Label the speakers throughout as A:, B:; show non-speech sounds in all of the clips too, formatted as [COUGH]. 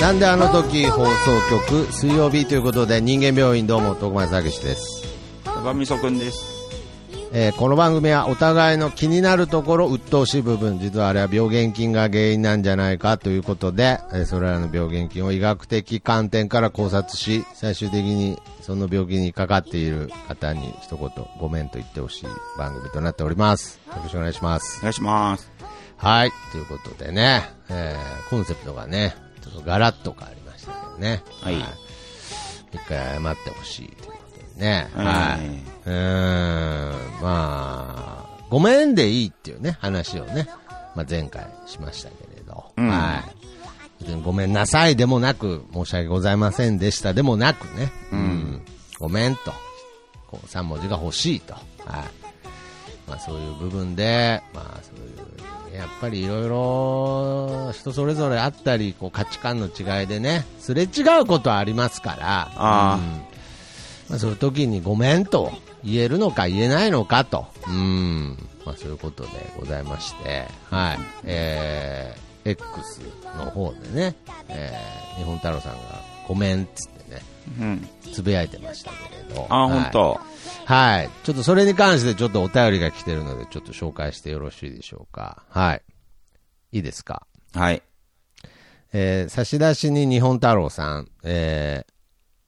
A: なんであの時放送局水曜日ということで人間病院どうも徳松武史です、
B: 高みそくんです。
A: えーこの番組はお互いの気になるところ鬱陶しい部分実はあれは病原菌が原因なんじゃないかということで、えーそれらの病原菌を医学的観点から考察し最終的にその病気にかかっている方に一言ごめんと言ってほしい番組となっておりますよろしくお願いします
B: お願いします。
A: はい。ということでね、えー、コンセプトがね、ちょっとガラッと変わりましたけどね。
B: はい
A: 一回謝ってほしいということでね。
B: はい
A: はい。うーん、まあ、ごめんでいいっていうね、話をね、まあ前回しましたけれど。
B: うん
A: はい。別にごめんなさいでもなく、申し訳ございませんでしたでもなくね。うん。ごめんと。こう、3文字が欲しいと。はい。まあそういう部分で、まあそういう、やっぱりいろいろ人それぞれあったり、こう価値観の違いでね、すれ違うことはありますから、
B: あー
A: うん。まあそういう時にごめんと言えるのか言えないのかと、うん、まあそういうことでございまして、はい、えー、X の方でね、えー、日本太郎さんがごめんっつってね、
B: うん。
A: つぶやいてましたけれど、
B: あ、
A: はい。
B: 本当。
A: はい。ちょっとそれに関してちょっとお便りが来てるので、ちょっと紹介してよろしいでしょうか。はい。いいですか？
B: はい。
A: えー差出に日本太郎さん、えー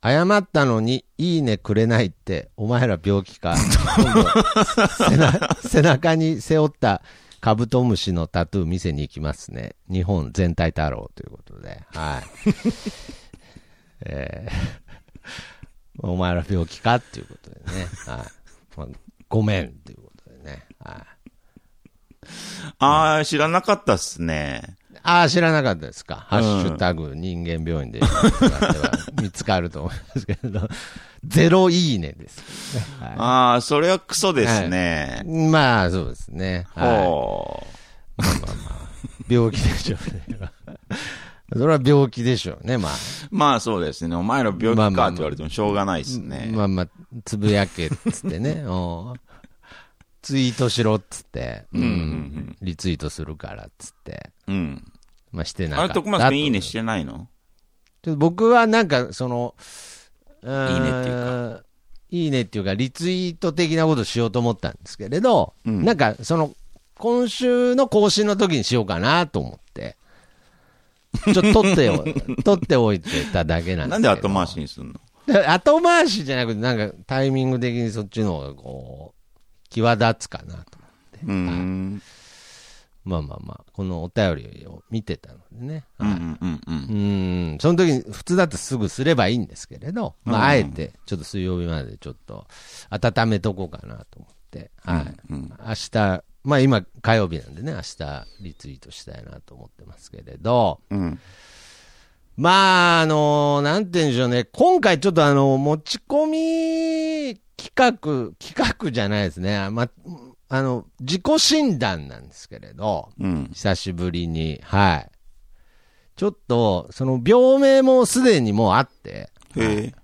A: 謝ったのにいいねくれないって、お前ら病気か。[LAUGHS] 背中に背負ったカブトムシのタトゥー見せに行きますね。日本全体太郎ということで。はい。えーお前ら病気かっていうことでね。はい。まあ、ごめんっていうことでね。はい。
B: あー、知らなかったっすね。
A: ああ、知らなかったですか。ハッシュタグ人間病院で見つかると思いますけど、ゼロいいねです、ね。は
B: あー、それはクソですね。
A: い、まあ、そうですね。は
B: ほ
A: い。病気でしょうね。それは病気でしょうね、まあ。
B: う。まあそうですね。お前ら病気かって言われてもしょうがないですね。
A: まあまあ、つぶやけっつってね。[LAUGHS] ツイートしろっつって、うん
B: うんうん
A: リツイートするからっつって、
B: うん。
A: まあしてなかった。
B: あれ、徳松君いいねしてないの？
A: ちょっと僕はなんか、その、いい
B: いねっていう
A: か。いいねっていうか、リツイート的なことしようと思ったんですけれど、
B: うん
A: なんか、その、今週の更新の時にしようかなと思って、ちょっと取ってよ、取っておいてただけなんです。
B: なんで後回しにすんの？
A: で後回しじゃなくて、なんかタイミング的にそっちの方がこう、際立つかなと。
B: うーん。
A: まあまあまあ、このお便りを見てたのでね。はい
B: うんうんうんうん。
A: うん、その時に普通だとすぐすればいいんですけれど、まあ、あえて、ちょっと水曜日までちょっと温めとこうかなと思って、はい。
B: うん
A: 明日、まあ今火曜日なんでね、明日リツイートしたいなと思ってますけれど、
B: うん。
A: まあ、あのなんて言うんでしょうね、今回ちょっとあの、持ち込み企画、企画じゃないですね、まあ、あの、自己診断なんですけれど、
B: うん。
A: 久しぶりに、はい。ちょっと、その病名もすでにもうあって、
B: へえ。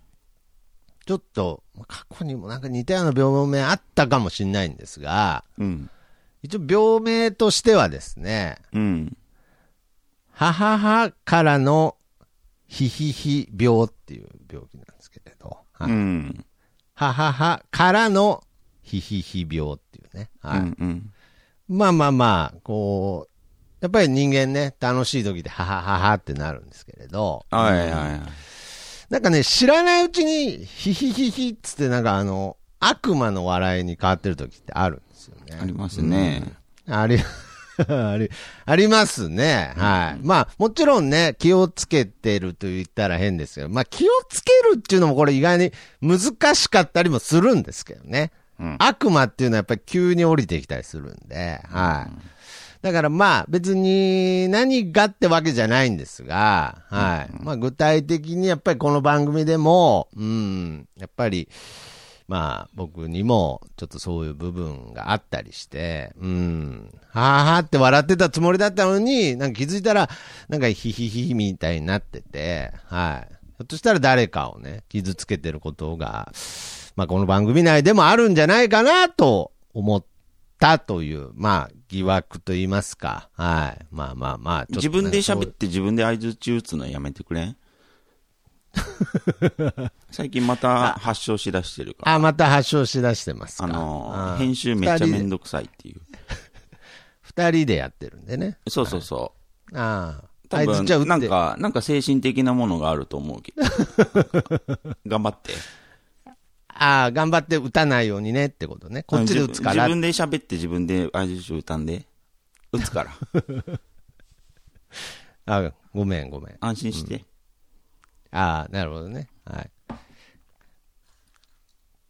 A: ちょっと、過去にもなんか似たような病名あったかもしれないんですが、
B: うん。
A: 一応病名としてはですね、
B: うん。
A: 母母からのヒヒヒ病っていう病気なんですけれど、はい
B: うん。
A: 母母からのヒヒヒ病っていうね、
B: う
A: はい
B: んうん。
A: まあまあまあ、こう、やっぱり人間ね、楽しい時で、ははははってなるんですけれど、
B: はいはいはい。
A: なんかね、知らないうちに、ヒヒヒヒっつって、なんかあの、悪魔の笑いに変わってる時ってあるんですよね。
B: ありますね。
A: あり、[LAUGHS] あり、ありますね。はい。まあ、もちろんね、気をつけてると言ったら変ですけど、まあ、気をつけるっていうのもこれ意外に難しかったりもするんですけどね。
B: うん
A: 悪魔っていうのはやっぱり急に降りてきたりするんで、はい。だからまあ別に何がってわけじゃないんですが、はい。まあ具体的にやっぱりこの番組でも、うん、やっぱり、まあ僕にもちょっとそういう部分があったりして、うん、はぁはぁって笑ってたつもりだったのに、なんか気づいたら、なんかヒヒヒヒみたいになってて、はい。ひょっとしたら誰かをね、傷つけてることが、まあこの番組内でもあるんじゃないかなと思ったという、まあ、疑惑と言いますか。はい。まあまあまあ、ちょっと
B: 自分で喋って自分で相づち打つのやめてくれん？[LAUGHS] 最近また発症しだしてるから。
A: あ、また発症しだしてますか。
B: あの編集めっちゃめんどくさいっていう。
A: 二人でやってるんでね。
B: そうそうそ
A: ああ。
B: う。多
A: ああ打
B: 分、
A: って。
B: なんか、なんか精神的なものがあると思うけど。[LAUGHS] 頑張って。
A: ああ、頑張って打たないようにねってことね。こっちで打つから。
B: 自分で喋って自分で相づち打たんで。打つから。[LAUGHS]
A: あごめんごめん。
B: 安心して。
A: ああ、なるほどね。はい。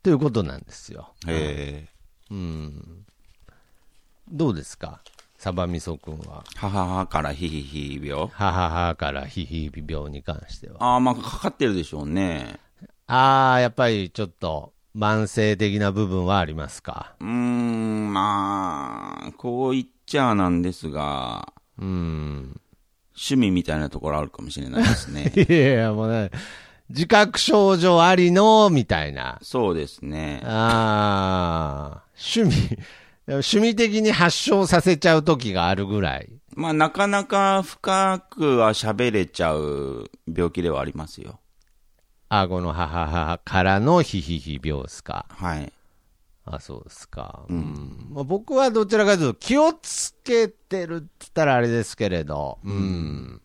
A: ということなんですよ。
B: へえ。
A: うん。どうですか？サバミソ君は。
B: はははからひひひ病。
A: はははからヒヒビ病に関しては。
B: ああ、まあ、かかってるでしょうね。
A: ああ、やっぱりちょっと慢性的な部分はありますか？
B: うーん、まあ、こう言っちゃなんですが、
A: うん。
B: 趣味みたいなところあるかもしれないですね。[LAUGHS]
A: いやいや、もうね、自覚症状ありの、みたいな。
B: そうですね。
A: ああ、趣味、趣味的に発症させちゃう時があるぐらい。
B: まあ、なかなか深くは喋れちゃう病気ではありますよ。
A: あこの母母からのヒヒヒ病ですか。
B: はい。
A: あ、そうですか。うん。まあ、僕はどちらかというと気をつけてるって言ったらあれですけれど、うん。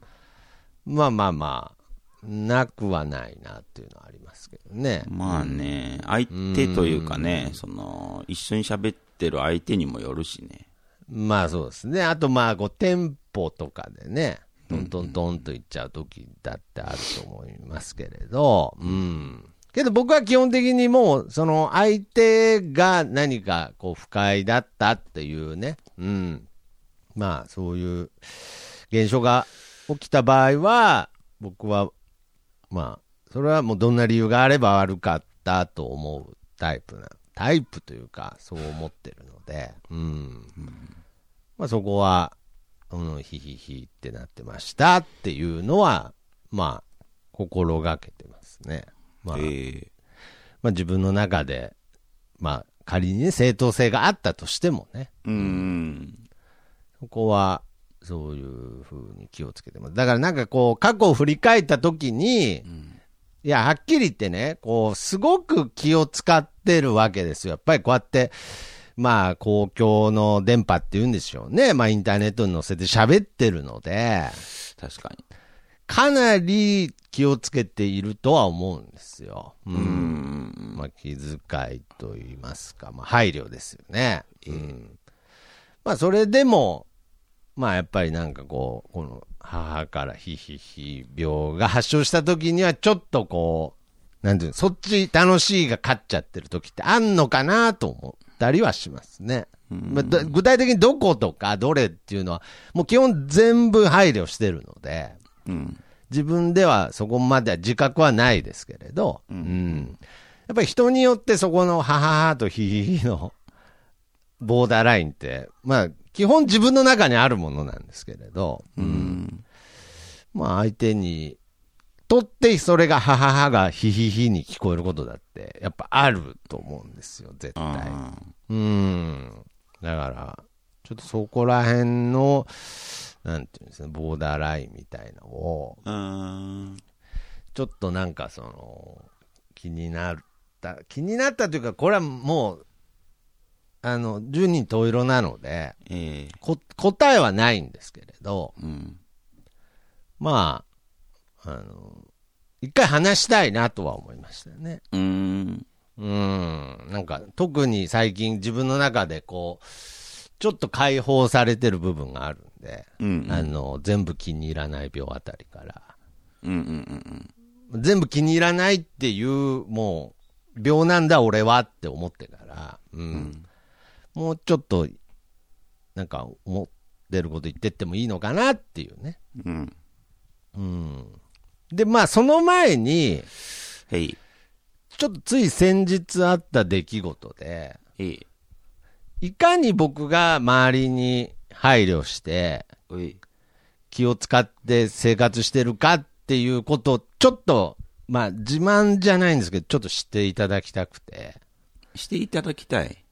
A: まあまあまあ、なくはないなっていうのはありますけどね。
B: まあね、相手というかね、その、一緒に喋ってる相手にもよるしね。
A: まあそうですね。あとまあ、こう、テンポとかでね、トントントンといっちゃう時だってあると思いますけれど、うん。けど僕は基本的にもう、その相手が何かこう不快だったっていうね、うん。まあそういう現象が起きた場合は、僕は、まあ、それはもうどんな理由があれば悪かったと思うタイプな、タイプというか、そう思ってるので、うん。まあそこは、うん、ヒヒヒってなってましたっていうのは、まあ、心がけてますね。まあ、
B: ええ
A: まあ自分の中で、まあ仮にね、正当性があったとしてもね、
B: うーん。
A: そこは、そういうふうに気をつけてます。だからなんかこう、過去を振り返った時に、いや、はっきり言ってね、こう、すごく気を使ってるわけですよ。やっぱりこうやって、まあ、公共の電波って言うんでしょうね。まあ、インターネットに載せて喋ってるので、
B: 確かに。
A: かなり気をつけているとは思うんですよ。う。
B: うんん。
A: まあ、気遣いと言いますか、まあ、配慮ですよね。うん。まあ、それでも、まあ、やっぱりなんかこう、この母からヒヒヒ病が発症した時には、ちょっとこう、なんていうの、そっち楽しいが勝っちゃってる時ってあんのかなと思ったりはしますね。まあ、ど具体的にどことかどれっていうのは、もう基本全部配慮してるので、
B: うん。
A: 自分ではそこまでは自覚はないですけれど、うんやっぱり人によってそこのはははとひひひのボーダーラインって、まあ、基本自分の中にあるものなんですけれど、
B: うん。
A: まあ相手にとってそれがはははがひひひに聞こえることだって、やっぱあると思うんですよ、絶対。
B: あ
A: うん。だから、ちょっとそこら辺の、なんていうんですか、ボーダーラインみたいのを。ちょっとなんかその、気になった、気になったというか、これはもう、あの、十人十色なので、
B: ええ
A: こ答えはないんですけれど、
B: うん。
A: まあ、あの、一回話したいなとは思いましたよね。
B: うーん。
A: うん。なんか、特に最近自分の中でこう、ちょっと解放されてる部分があるんで、
B: うん。
A: あの、全部気に入らない病あたりから、
B: うんうんうん
A: 全部気に入らないっていう、もう、病なんだ俺はって思ってから、うん。もうちょっと、なんか、思ってること言ってってもいいのかなっていうね。
B: うん。うん。
A: うん。で、まあ、その前に。ちょっとつい先日あった出来事で。
B: い
A: かに僕が周りに配慮して。気を使って生活してるかっていうことを、ちょっと、まあ、自慢じゃないんですけど、ちょっと知っていただきたくて。
B: していただきたい。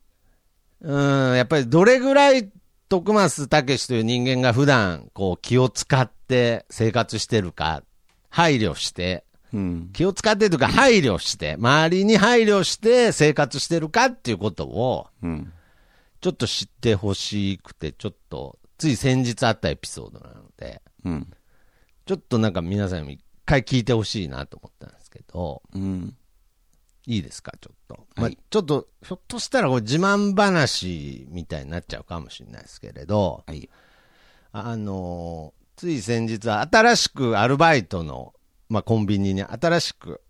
A: うん、やっぱりどれぐらい徳松武史という人間が普段こう気を使って生活してるか、配慮して、
B: うん。
A: 気を使ってというか配慮して、周りに配慮して生活してるかっていうことを、
B: うん。
A: ちょっと知ってほしくて、ちょっと、つい先日あったエピソードなので、
B: うん。
A: ちょっとなんか皆さんにも一回聞いてほしいなと思ったんですけど、
B: うん。
A: いいですか、ちょっと。まあ
B: はい、
A: ちょっと、ひょっとしたらこれ自慢話みたいになっちゃうかもしれないですけれど、
B: はい。
A: あのーつい先日は新しくアルバイトの、まあ、コンビニに新しく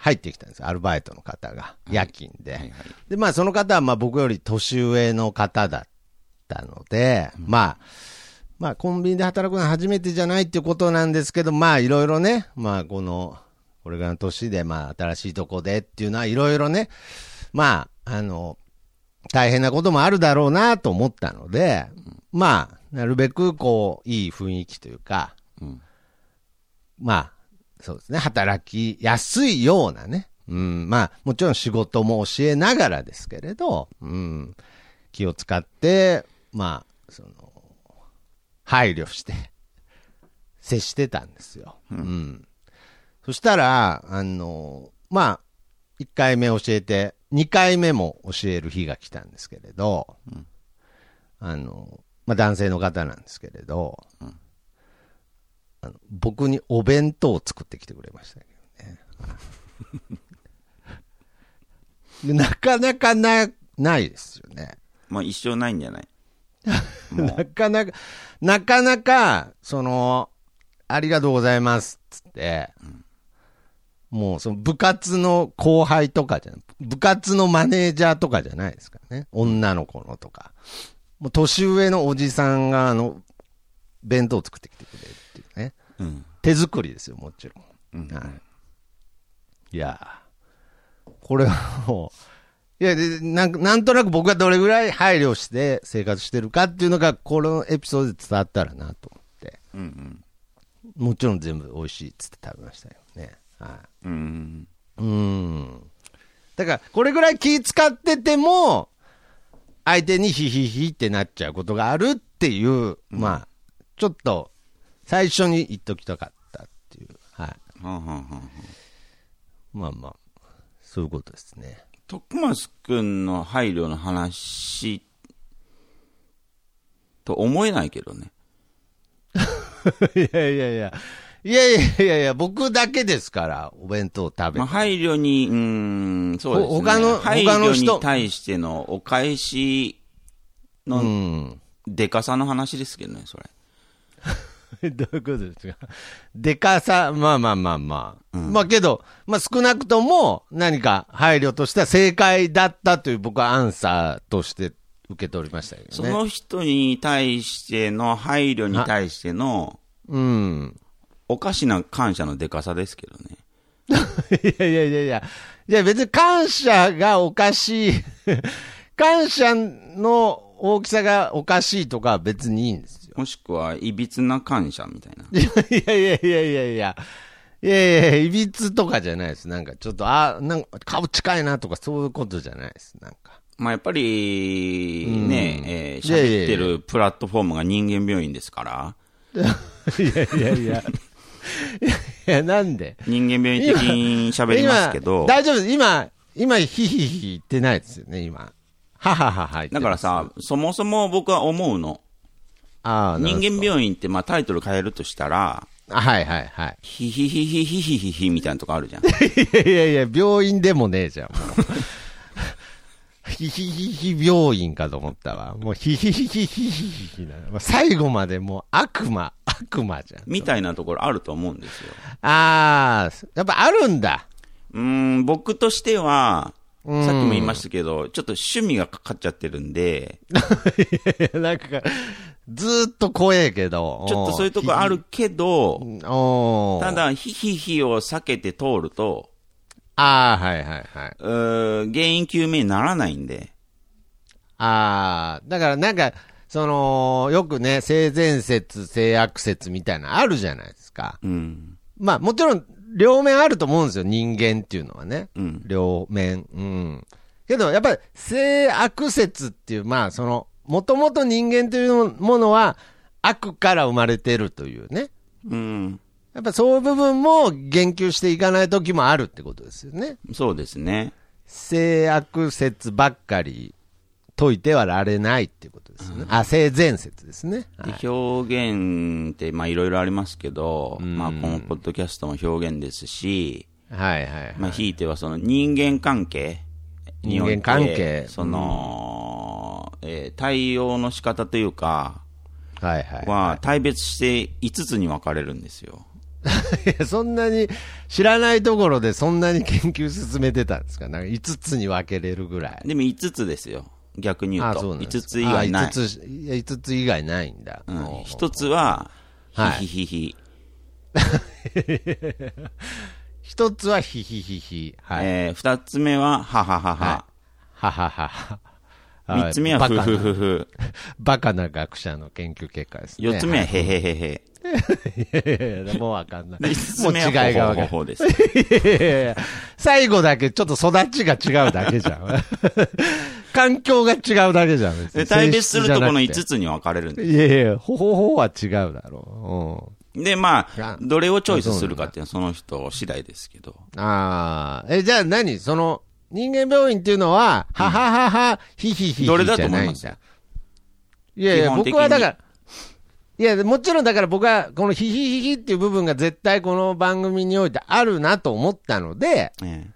A: 入ってきたんですよ、アルバイトの方が、夜勤で。
B: はいはい。
A: で、まあ、その方は、まあ、僕より年上の方だったので、まあ、まあ、コンビニで働くのは初めてじゃないっていうことなんですけど、まあ、いろいろね、まあ、この、これからの年で、まあ、新しいとこでっていうのは、いろいろね、まあ、あの、大変なこともあるだろうなと思ったので、まあ、なるべく、こう、いい雰囲気というか、
B: うん。
A: まあ、そうですね、働きやすいようなね、うん、まあ、もちろん仕事も教えながらですけれど、うん、気を使って、まあ、その、配慮して、接してたんですよ。うん。そしたら、あの、まあ、1回目教えて、2回目も教える日が来たんですけれど、あの、まあ、男性の方なんですけれど、あの僕にお弁当を作ってきてくれましたけどね。[LAUGHS] でなかなかな、ないですよね。
B: まあ一生ないんじゃない？[LAUGHS] も
A: なかなか、なかなか、その、ありがとうございますっつって、もうその部活の後輩とかじゃ部活のマネージャーとかじゃないですからね。女の子のとか。もう年上のおじさんが、あの、弁当を作ってきてくれる手作りですよ、もちろん。
B: うん。
A: はい。いやーこれはもう、いやでなんか、なんとなく僕がどれぐらい配慮して生活してるかっていうのが、このエピソードで伝わったらなと思って、
B: うんうん。
A: もちろん全部美味しいっつって食べましたよね。は
B: うん。
A: い。うん。だから、これぐらい気使ってても、相手にヒヒヒってなっちゃうことがあるっていう、まあ、ちょっと、最初に言っときたかったっていう。はい。
B: はんはんはん
A: まあまあ、そういうことですね。
B: 徳松くんの配慮の話と思えないけどね。
A: いやいやいや。いやいやいやいや、僕だけですから、お弁当食べ
B: まあ、配慮に、うーん、そうですね。
A: ほ他の
B: 配
A: 他の人
B: 慮に対してのお返し
A: う
B: の
A: ん。
B: でかさの話ですけどね、それ。[LAUGHS]
A: どういうことですか？でかさ、まあまあまあまあ。まあけど、まあ少なくとも何か配慮としては正解だったという僕はアンサーとして受け取りましたけどね。
B: その人に対しての配慮に対しての
A: うん。
B: おかしな感謝のでかさですけどね。[LAUGHS]
A: いやいやいやいや。いや別に感謝がおかしい。[LAUGHS] 感謝の大きさがおかしいとかは別にいいんですよ。
B: もしくは、いびつな感謝みたいな。[LAUGHS]
A: いやいやいやいやいや。いやいや、いびつとかじゃないです。なんかちょっと、あ、なんか顔近いなとかそういうことじゃないです。なんか。
B: まあやっぱり、
A: うん
B: ね、えー喋ってるプラットフォームが人間病院ですから、
A: いやいやいや。いや、なんで？
B: 人間病院的に喋りますけど
A: 今、大丈夫です。今、今、ヒヒヒ言ってないですよね、今。はははは
B: だからさ、そもそも僕は思うの。
A: ああ、
B: 人間
A: 病
B: 病院ってまあタイトル変えるとしたら、
A: はいはいはい。
B: ヒヒヒヒヒヒヒヒみたいなとこあるじゃん。
A: いやいやいや、病院でもねえじゃん、もう。ヒヒヒヒ病院かと思ったわ。もうヒヒヒヒヒヒヒな。最後までもう悪魔、悪魔じゃん。
B: みたいなところあると思うんですよ。
A: ああ、やっぱあるんだ。
B: うーん、僕としては、
A: うん
B: さっきも言いましたけど、ちょっと趣味がかかっちゃってるんで、
A: い [LAUGHS] やなんか、ずーっと怖えけど。
B: ちょっとそういうとこあるけど、た、だ、ヒヒヒを避けて通ると、
A: ああ、はいはいはい。
B: うー原因究明にならないんで、
A: ああ、だからなんか、その、よくね、性善説、性悪説みたいなのあるじゃないですか。
B: うん。
A: まあもちろん、両面あると思うんですよ、人間っていうのはね。
B: うん。
A: 両面。うん。けど、やっぱり性悪説っていう、まあ、その、もともと人間というものは悪から生まれてるというね。
B: うん。
A: やっぱそういう部分も言及していかない時もあるってことですよね。
B: そうですね。
A: 性悪説ばっかり解いてはられないっていうことですよね。あ、性善説ですね。はい
B: で表現って、まあいろいろありますけど、まあこのポッドキャストも表現ですし、
A: はいはいはい。
B: まあひいてはその人間関係において
A: 人間関係
B: その、えー対応の仕方というか、
A: はいはい。
B: は大別して5つに分かれるんですよ。[LAUGHS]
A: いやそんなに知らないところでそんなに研究進めてたんですか？なんか5つに分けれるぐらい。
B: でも5つですよ。逆に言う
A: あ
B: と。5
A: そうなんです
B: つ以外ない。
A: あ5つ、いや5つ以外ないんだ。
B: うん
A: おう
B: 一つは、
A: はい
B: ヒヒヒヒ。[LAUGHS]
A: 一つはヒヒヒヒ。はい。
B: えー二つ目は、はははは。
A: はははは。
B: 三つ目は、ふ
A: バカな
B: ふふふ。[LAUGHS]
A: バカな学者の研究結果ですね。
B: 四つ目は、へへへへ。
A: いやいやもうわかんない。
B: で、
A: もう
B: 目は、
A: 違いがわかんない。最後だけちょっと育ちが違うだけじゃん。[LAUGHS] 環境が違うだけじゃん。
B: で、対別するとこの
A: 性質
B: 5つに分かれるんで
A: じゃなくていやいや、ほほほは違うだろ
B: す。で、ま
A: いや
B: あ、どれをチョイスするかっていうのはその人次第ですけど。
A: う。うん。ああ。え、じゃあ何？その、人間病院っていうのは、はははは、ひひひひじゃ
B: どれ
A: ないんだ。
B: だと思います？
A: いやいや、僕はだから、いや、もちろんだから僕は、このひひひひっていう部分が絶対この番組においてあるなと思ったので、
B: え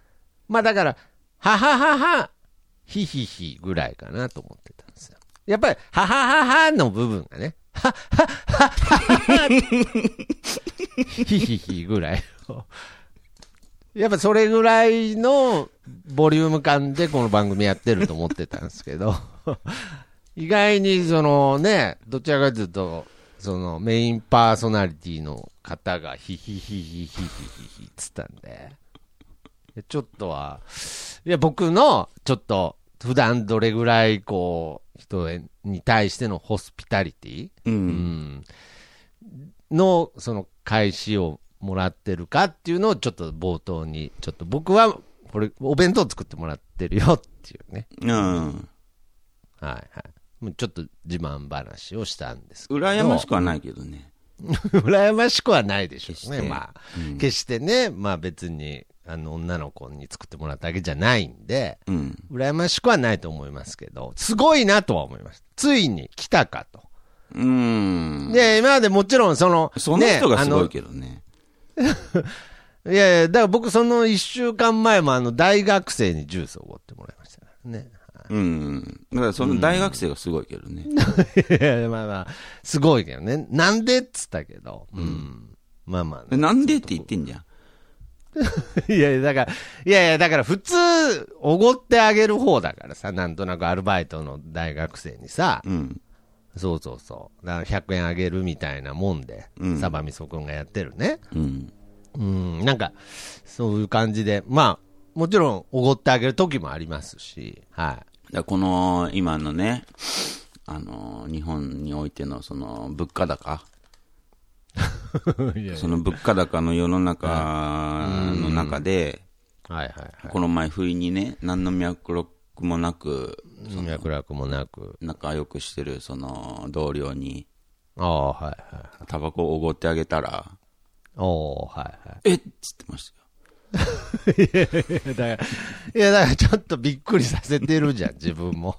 A: まあだから、はははは、ひひひぐらいかなと思ってたんですよ。やっぱり、ははははの部分がね、ははははは、ひひひぐらいの。やっぱそれぐらいのボリューム感でこの番組やってると思ってたんですけど、[LAUGHS] 意外にそのね、どちらかというと、そのメインパーソナリティの方がヒヒヒヒヒヒヒヒっつったんで、ちょっとは、いや、僕の、ちょっと、普段どれぐらい、こう、人に対してのホスピタリティ、
B: う。
A: ん、の、その、返しをもらってるかっていうのを、ちょっと冒頭に、ちょっと僕は、これ、お弁当作ってもらってるよっていうね。
B: うん。
A: はいはい。もうちょっと自慢話をしたんですけど。
B: 羨ましくはないけどね。[LAUGHS]
A: 羨ましくはないでしょうね。
B: 決して
A: まあ、
B: うん
A: 決してね、まあ別に、あの、女の子に作ってもらったわけじゃないんで、
B: うん。
A: 羨ましくはないと思いますけど、すごいなとは思いました。ついに来たかと。
B: うん。
A: で、今までもちろんその、
B: その人がすごい
A: ね
B: けどね。
A: あの [LAUGHS] いやいや、だから僕その一週間前もあの、大学生にジュースをおごってもらいましたからね。
B: うん。だからその大学生がすごいけどね。[LAUGHS]
A: いやいや、まあまあ、すごいけどね。なんでっつったけど、うん。まあまあね、
B: でなんでって言ってんじゃん。[LAUGHS]
A: いやいや、だから、いやいや、だから普通、おごってあげる方だからさ、なんとなくアルバイトの大学生にさ、
B: うん。
A: そうそうそう。だから100円あげるみたいなもんで、
B: うん
A: サバミソ君がやってるね。
B: うん。
A: うん、なんか、そういう感じで、まあ、もちろん、おごってあげる時もありますし、は
B: だからこの、今のね、あの、日本においてのその、物価高。[LAUGHS] その物価高の世の中の中で、
A: はいはいはい。
B: この前不意にね、何の脈絡もなく、
A: 脈絡もなく。
B: 仲良くしてるその同僚に、
A: ああ、はいはい。
B: タバコをおごってあげたら、
A: おー、はいはい。
B: えっ？つってましたよ。
A: いや、だから、いや、だからちょっとびっくりさせてるじゃん、自分も。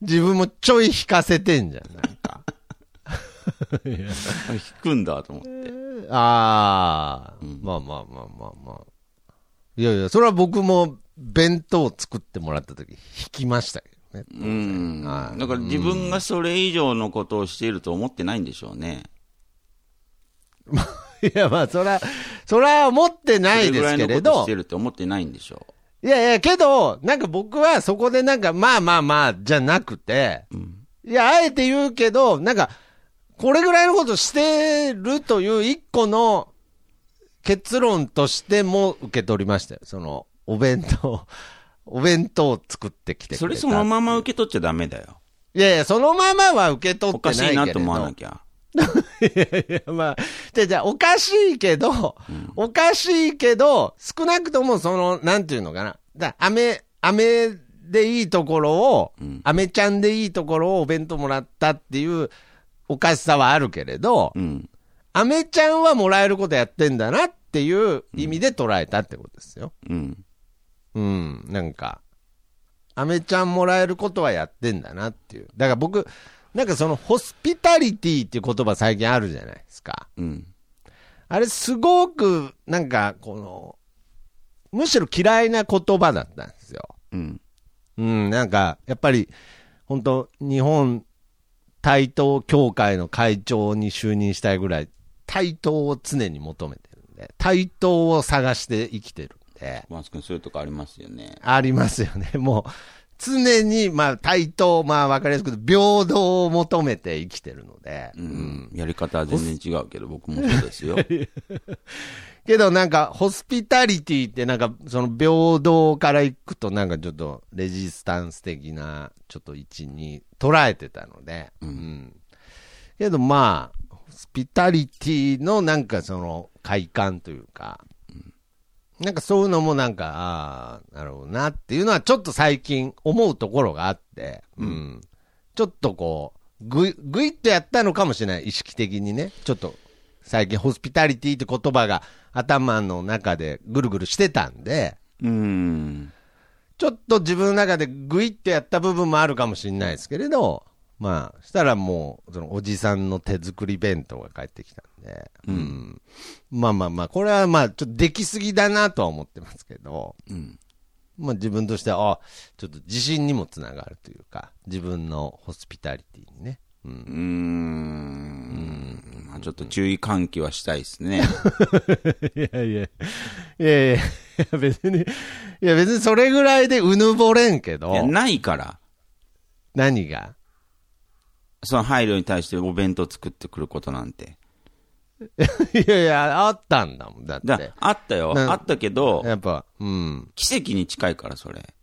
A: 自分もちょい引かせてんじゃん、なんか。
B: あ引くんだと思って。
A: ああ、まあまあまあまあまあ。いやいや、それは僕も弁当を作ってもらった時、引きましたけどね。
B: うん。
A: はい
B: だから自分がそれ以上のことをしていると思ってないんでしょうね。
A: いや、まあ、そら、そら思ってないですけれど
B: それして、るって思ってないんでしょ
A: いやいや、けど、なんか僕はそこでなんか、まあまあまあ、じゃなくて、
B: う。うん。
A: いや、あえて言うけど、なんか、これぐらいのことしてるという一個の結論としても受け取りましたよ。その、お弁当、お弁当を作ってきてくれた
B: それそのまま受け取っちゃダメだよ。
A: いやいや、そのままは受け取
B: お
A: ってないけれど。
B: かしいなと思わなきゃ。[LAUGHS]
A: いやいや、まあ、じゃあじゃあおかしいけど、おかしいけど、少なくともその、なんていうのかな。だ飴、飴でいいところを、
B: うん
A: アメちゃんでいいところをお弁当もらったっていうおかしさはあるけれど、
B: うん。
A: アメちゃんはもらえることやってんだなっていう意味で捉えたってことですよ。
B: うん。
A: うん、なんか、アメちゃんもらえることはやってんだなっていう。だから僕、なんかそのホスピタリティっていう言葉最近あるじゃないですか。
B: うん。
A: あれすごく、なんかこの、むしろ嫌いな言葉だったんですよ。
B: うん。
A: うん、なんか、やっぱり、本当日本対等協会の会長に就任したいぐらい、対等を常に求めてるんで、対等を探して生きてる
B: マス君そういうとこありますよね。
A: ありますよね。[LAUGHS] もう、常に、まあ、対等、まあ、わかりやすく平等を求めて生きてるので、
B: うん。やり方は全然違うけど、[LAUGHS] 僕もそうですよ。
A: けどなんか、ホスピタリティってなんか、その平等からいくとなんかちょっとレジスタンス的なちょっと位置に捉えてたので、うん。けどまあ、ホスピタリティのなんかその快感というか、なんかそういうのもなんか、ああ、なるほどなっていうのはちょっと最近思うところがあって、うん。ちょっとこう、ぐい、ぐいっとやったのかもしれない、意識的にね。ちょっと、最近ホスピタリティって言葉が頭の中でぐるぐるしてたんで、
B: うん。
A: ちょっと自分の中でグイッとやった部分もあるかもしれないですけれど、まあ、したらもう、そのおじさんの手作り弁当が帰ってきたんで、うん。まあまあまあ、これはまあ、ちょっとできすぎだなとは思ってますけど、
B: うん。
A: まあ自分としては、あ、ちょっと自信にもつながるというか、自分のホスピタリティにね。うん
B: うーん。まあちょっと注意喚起はしたいですね。[LAUGHS]
A: いやいや、いやいや、いや別に、いや別にそれぐらいでうぬぼれんけど
B: いや、、ないから。
A: 何が？
B: その配慮に対してお弁当作ってくることなんて。[LAUGHS]
A: いやいや、あったんだもん、だって。
B: だあったよ。
A: な
B: あったけど、
A: やっぱ、うん。
B: 奇跡に近いから、それ。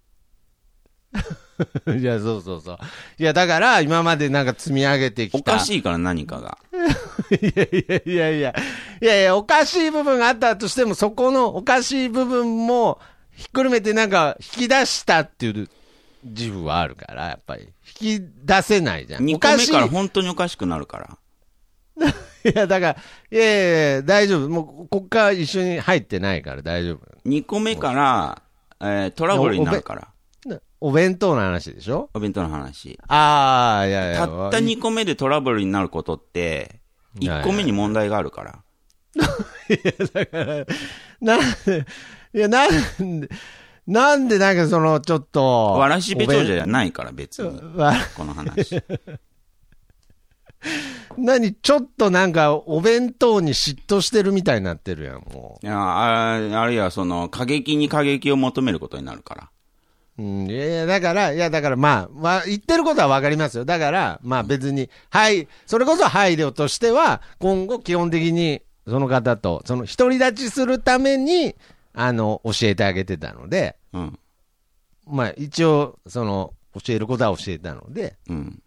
B: [LAUGHS]
A: いや、そうそうそう。いや、だから、今までなんか積み上げてきた。
B: おかしいから何かが。
A: いやいやいやいや、いやいや、おかしい部分があったとしても、そこのおかしい部分も、ひっくるめてなんか、引き出したっていう自負はあるから、やっぱり。引き出せないじゃん。
B: 2
A: おかしい。
B: から本当におかしくなるから。[LAUGHS]
A: いや、だから、いやいやいや、大丈夫。もう、こっから一緒に入ってないから大丈夫。
B: 2個目から、えートラブルになるから。
A: なお弁当の話でしょ？
B: お弁当の話。
A: ああ、いやいや。
B: たった2個目でトラブルになることって、1個目に問題がある [LAUGHS] から。
A: なんで、いや、なんで、なんでなんかその、ちょっと。
B: わらしべ長者
A: お
B: じゃないから、別に。この話。[LAUGHS]
A: 何、ちょっとなんか、お弁当に嫉妬してるみたいになってるやん、も
B: いやああるいはその、過激に過激を求めることになるから。
A: う。うん、いやいや、だから、いや、だからまあ、まあ、言ってることはわかりますよ。だから、まあ別に、はい、それこそ配慮としては、今後基本的に、その方と、その、独り立ちするために、あの、教えてあげてたので、
B: うん。
A: まあ一応、その、教えることは教えたので、
B: うん。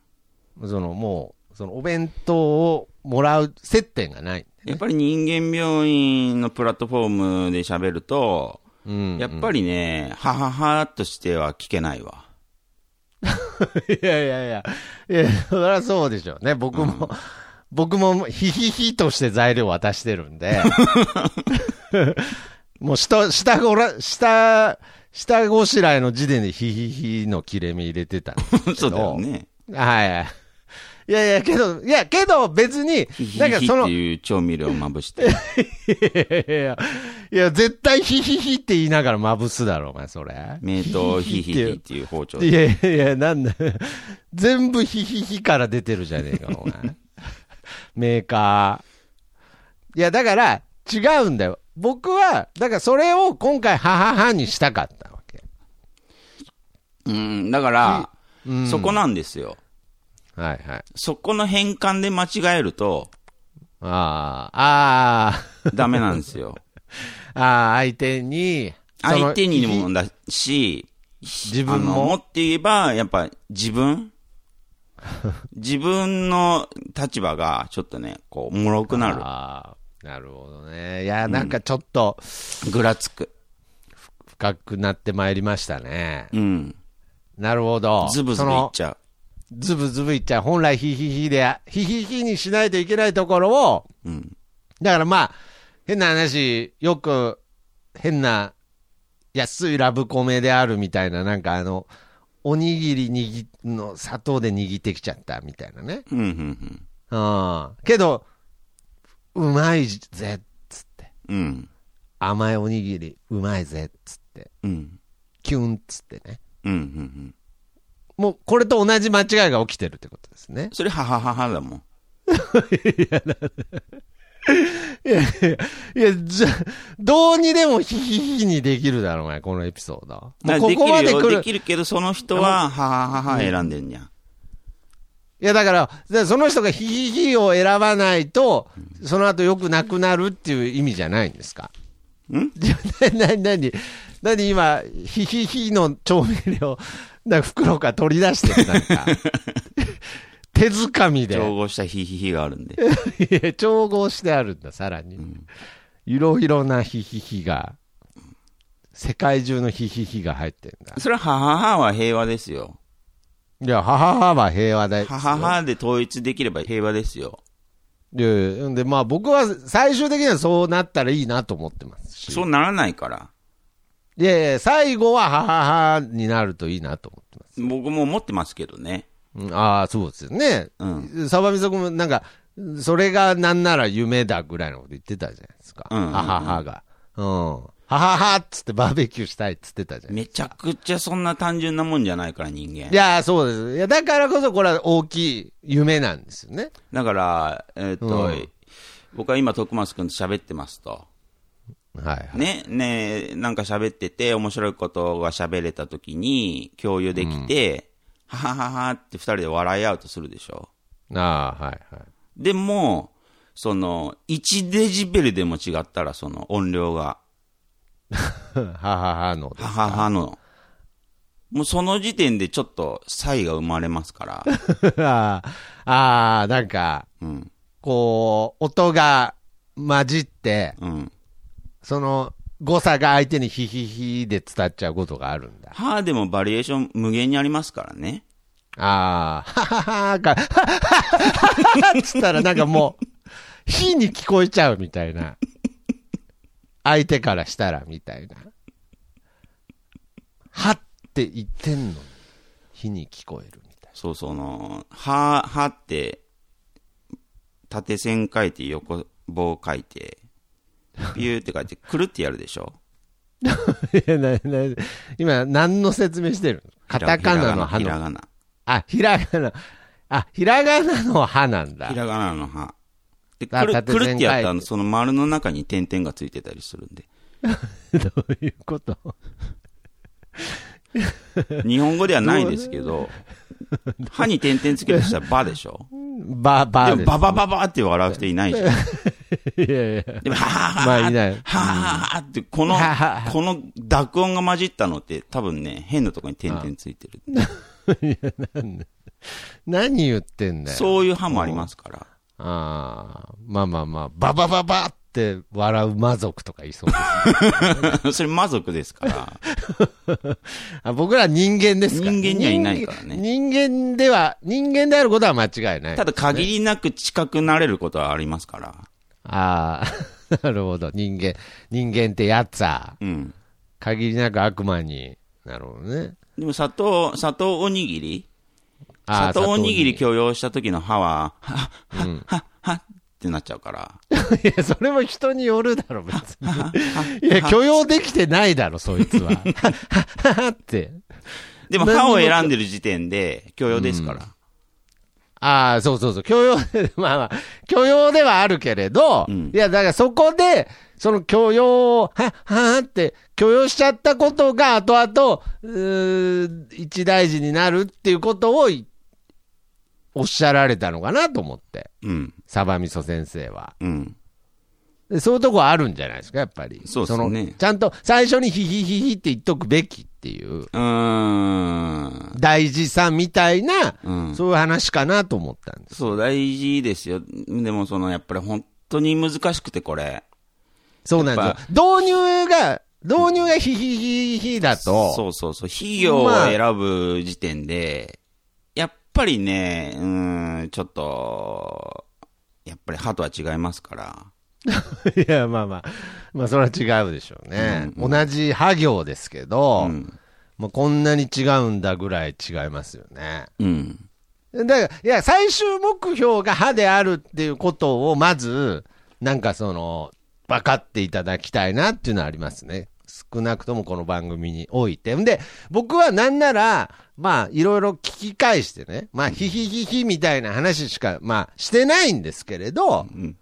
A: その、もう、その、お弁当をもらう接点がない。
B: やっぱり人間病院のプラットフォームで喋ると、
A: うん。
B: やっぱりね、はははとしては聞けないわ。
A: いやいやいや、いや、そりゃそうでしょうね。僕も、僕も、ひひひとして材料渡してるんで。[LAUGHS] もう下、下ごら、下、下ごしらえの時点でひひひの切れ目入れてたんですけど。[LAUGHS]
B: そうだよね。
A: はいはい。いやいや、けど、いや、けど別に
B: ヒ、ヒ
A: なんかその、
B: ヒっていう調味料をまぶして。[LAUGHS]
A: いやいやいや、絶対ヒヒヒって言いながらまぶすだろ、お前、それ。
B: 名刀ヒヒヒっていう包丁
A: いやいやいや、なんだ、全部ヒヒヒから出てるじゃねえか、お前。メーカー。いや、だから、違うんだよ。僕は、だからそれを今回、はははにしたかったわけ。
B: うん、だから、
A: うん
B: そこなんですよ。
A: はいはい。
B: そこの変換で間違えると、
A: ああ、あ
B: ダメなんですよ。[LAUGHS]
A: あ、ああ、相手に、
B: 相手に
A: ひ
B: もだし、
A: 自分
B: も？
A: も、
B: って言えば、やっぱ自分？[LAUGHS] 自分の立場がちょっとね、こう、脆くなる。
A: ああ、なるほどね。いや、なんかちょっと、
B: ぐらつく。
A: 深くなってまいりましたね。
B: うん。
A: なるほど。
B: ズブズブいっちゃう。
A: ズブズブいっちゃう。本来ヒヒヒで、ヒヒヒにしないといけないところを、
B: うん。
A: だからまあ、変な話、よく、変な、安いラブコメであるみたいな、なんかあの、おにぎり握の砂糖で握ってきちゃったみたいなね。
B: うん、うん、
A: うん。けど、うまいぜ、っつって。
B: うん。うん。
A: 甘いおにぎり、うまいぜ、っつって。
B: うん。
A: キュンっつってね。
B: うん、うん、うん。
A: もう、これと同じ間違いが起きてるってことですね。
B: それ、ははははだもん。[LAUGHS]
A: いやいや、いや、じゃ、どうにでもヒヒヒにできるだろうが、このエピソード。もうここまで来る
B: で。きるけど、その人は、はははは選んでんじゃん。
A: いや、だから、でその人がヒヒヒを選ばないと、その後よくなくなるっていう意味じゃないんですか？
B: ん？
A: じゃあ、な、な、なに、なに今、ヒヒヒの調味料、なんか袋から取り出してる、なんか。[LAUGHS] 手づかみで。
B: 調合したヒヒヒがあるんで。[LAUGHS]
A: いや調合してあるんだ、さらに。いろいろなヒヒヒが、世界中のヒヒヒが入ってるんだ。
B: それは、はははは平和ですよ。
A: いや、はははは平和だよ。
B: はははで統一できれば平和ですよ。
A: いやいやで、まあ僕は最終的にはそうなったらいいなと思ってますし。
B: そうならないから。
A: いやいや、最後ははははになるといいなと思ってます。
B: 僕も思ってますけどね。
A: うんああ、そうですよね。
B: うん。
A: サバミソ君もなんか、それがなんなら夢だぐらいのこと言ってたじゃないですか。
B: うんうんうん
A: はははが。うん。はははっつってバーベキューしたいっつってたじゃない
B: めちゃくちゃそんな単純なもんじゃないから、人間
A: い。や、そうです。いや、だからこそこれは大きい夢なんですよね。
B: だから、えっと、
A: うん
B: 僕は今、徳松君と喋ってますと。
A: はいはい。
B: ね、ね、なんか喋ってて、面白いことが喋れた時に、共有できて、ははははって二人で笑い合うとするでしょ。
A: ああ、はいはい。
B: でも、その、1デジベルでも違ったら、その音量が、[LAUGHS]
A: はははの
B: はははの。もうその時点でちょっと差異が生まれますから。[LAUGHS]
A: ああ、ああ、なんか、
B: うん。
A: こう、音が混じって、
B: うん。
A: その誤差が相手にヒヒヒで伝っちゃうことがあるんだ。
B: はでもバリエーション無限にありますからね。
A: ああ、はははか、ははははっつったらなんかもう、火に聞こえちゃうみたいな。相手からしたらみたいな。はって言ってんのに、火に聞こえるみたい
B: そうその、は、はって、縦線書いて横棒書いて、ピューって書いて、くるってやるでしょ？[LAUGHS]
A: な。いやなな今、何の説明してるの？カタカナの歯の。
B: ひらがな。
A: あ、ひらがな。あ、ひらがなの歯なんだ
B: ひ。らがなの歯。で、くる、くるってやったら、その丸の中に点々がついてたりするんで。[LAUGHS]
A: どういうこと？
B: 日本語ではないですけど、[LAUGHS] 歯に点々つけるとしたらバでしょ？
A: ば、ばです。
B: でもババババって笑う人いないじゃん。
A: いやいや。
B: でも、ははは
A: まあいない
B: はははって、この
A: ははは、
B: この濁音が混じったのって多分ね、変なところに点々ついてる。[LAUGHS]
A: 何言ってんだよ。
B: そういう歯もありますから。
A: ああ、まあまあまあ、ババババって笑う魔族とかいそうです、[LAUGHS]
B: それ魔族ですから。[LAUGHS]
A: あ僕ら人間ですから
B: 人間にはいないからね
A: 人間人間では、人間であることは間違いない。
B: ただ限りなく近くなれることはありますから。
A: ああ、[LAUGHS] なるほど。人間、人間ってやつは、
B: うん。
A: 限りなく悪魔に、なるほどね。
B: でも砂糖、砂糖おにぎり？
A: あー
B: 砂糖おにぎり
A: 砂
B: 許容した時の歯は、[LAUGHS] は、は、は、はってなっちゃうから。[LAUGHS]
A: いや、それも人によるだろ、別に。いや、許容できてないだろ、そいつは。は、は、はって。
B: でも歯を選んでる時点で許容ですから。
A: ああ、そうそうそう。許容で、[LAUGHS] まあまあ、許容ではあるけれど、
B: うん
A: いや、だからそこで、その許容を、は、はって、許容しちゃったことが、後々、一大事になるっていうことをい、おっしゃられたのかなと思って、
B: うん。
A: サバミソ先生は。
B: うん。
A: でそういうとこあるんじゃないですか、やっぱり。
B: そうっすね
A: のちゃんと最初にヒヒヒヒって言っとくべきっていう、
B: うーん。
A: 大事さみたいな、
B: うん。
A: そういう話かなと思ったんです。
B: そう、大事ですよ。でも、その、やっぱり本当に難しくて、これ。
A: そうなんですよ。導入が、導入がヒヒヒヒだと、
B: そうそうそう。費用を選ぶ時点で、やっぱりね、うーん、ちょっと、やっぱり歯とは違いますから。[LAUGHS]
A: いや、まあまあ、まあそれは違うでしょうね。
B: うん
A: 同じ歯行ですけど、
B: うん。
A: まあこんなに違うんだぐらい違いますよね。
B: うん。
A: だから、いや、最終目標が歯であるっていうことを、まず、なんかその、分かっていただきたいなっていうのはありますね。少なくともこの番組において。んで、僕はなんなら、まあ、いろいろ聞き返してね、まあ、ヒヒヒヒみたいな話しか、まあ、してないんですけれど、
B: うん。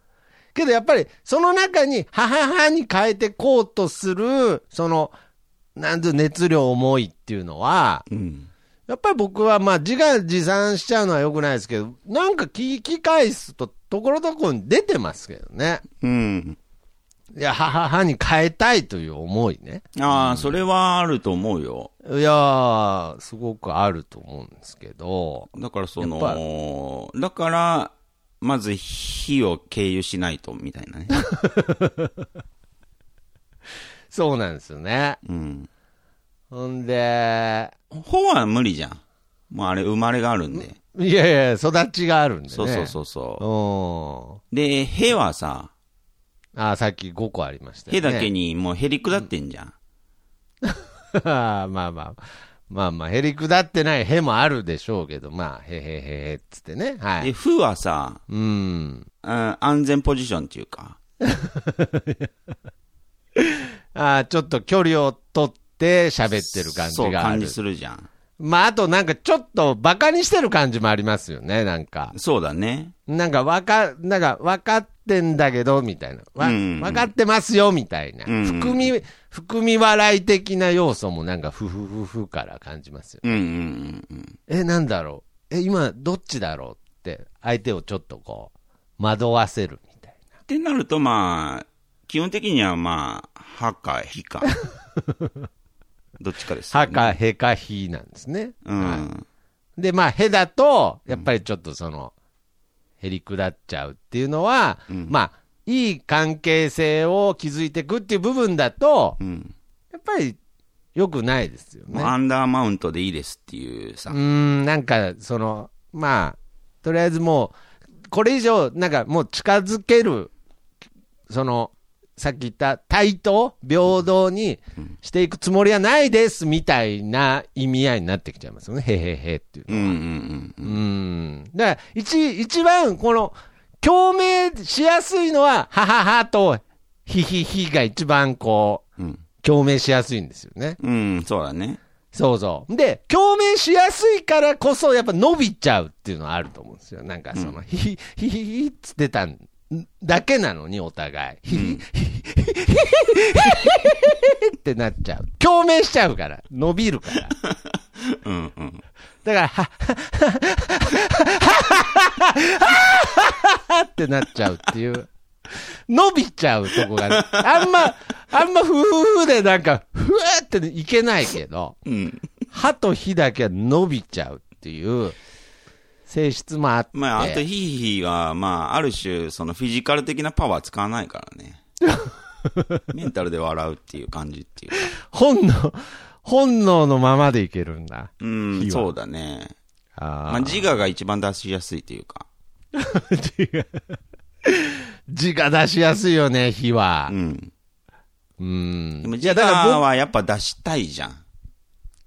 A: けどやっぱり、その中に、はははに変えてこうとする、その、なんて熱量重いっていうのは、
B: うん。
A: やっぱり僕はまあ自画自賛しちゃうのは良くないですけど、なんか聞き返すと、ところどころに出てますけどね。
B: うん。
A: いや、はははに変えたいという思いね。
B: ああ、それはあると思うよ。
A: いやー、すごくあると思うんですけど、
B: だからそ
A: や
B: の、だから、まず火を経由しないと、みたいなね。[LAUGHS]
A: そうなんですよね。
B: うん。
A: ほんで、
B: ほは無理じゃん。もうあれ生まれがあるんで。
A: いやいや、育ちがあるんでね。
B: そうそうそうそ
A: うん。
B: う。で、へはさ、
A: あーさっき5個ありましたよね。
B: へだけにもうへりくだってんじゃん。
A: あーまあまあ。まあまあ、へりくだってないへもあるでしょうけど、まあ、へへへへっつってね。は
B: で、
A: い。
B: ふはさ、
A: うん。
B: あ安全ポジションっていうか。[LAUGHS]
A: あーちょっと距離を取って喋ってる感じ
B: そう、
A: がある
B: 感じ。するじゃん。
A: まあ、あとなんかちょっとバカにしてる感じもありますよね、なんか。
B: そうだね。
A: なんかわか、なんか分かってんだけど、みたいな。わ、
B: うん
A: 分かってますよ、みたいな。
B: うん
A: 含み、含み笑い的な要素もなんかふふふふから感じますよ。
B: うんうんうんうん。
A: え、なんだろう？え、今どっちだろう？って、相手をちょっとこう、惑わせるみたいな。
B: ってなると、まあ、基本的にはまあ、はか、ひか。[LAUGHS] どっちかですよね、
A: はか、へか、ひなんですね。
B: うん。
A: はいで、まあ、へだと、やっぱりちょっとその、へりくだっちゃうっていうのは、
B: うん
A: まあ、いい関係性を築いていくっていう部分だと、
B: うん。
A: やっぱり良くないですよね。
B: アンダーマウントでいいですっていうさ
A: うー。ん、なんか、その、まあ、とりあえずもう、これ以上、なんかもう近づける、その、さっき言った対等、平等にしていくつもりはないですみたいな意味合いになってきちゃいますよね。へへへっていうのは。
B: うんうんうん。
A: うん。だから、一、一番、この、共鳴しやすいのは、はははと、ひひひが一番こう、
B: うん。
A: 共鳴しやすいんですよね。
B: うん、そうだね。
A: そうそう。で、共鳴しやすいからこそ、やっぱ伸びちゃうっていうのはあると思うんですよ。なんかその、ひひ、ひひひっつってたんだけなのに、お互い。[LAUGHS] ってなっちゃう。共鳴しちゃうから。伸びるから。[LAUGHS]
B: うんうん。
A: だから、は、は、ってなっちゃうっていう。伸びちゃうとこが、あんま、あんま、ふふふでなんか、ふわーっていけないけど、
B: うん。
A: 歯と火だけは伸びちゃうっていう性質もあって。
B: まあ、あとヒーヒーが、まあ、ある種、そのフィジカル的なパワー使わないからね。[LAUGHS] メンタルで笑うっていう感じっていうか。
A: 本能、本能のままでいけるんだ。
B: うん、そうだね。
A: あ
B: まあ、自我が一番出しやすいというか。[LAUGHS]
A: 字が出しやすいよね、火は
B: う。ん。
A: うん。
B: でも自
A: いや、だから僕
B: 我はやっぱ出したいじゃん。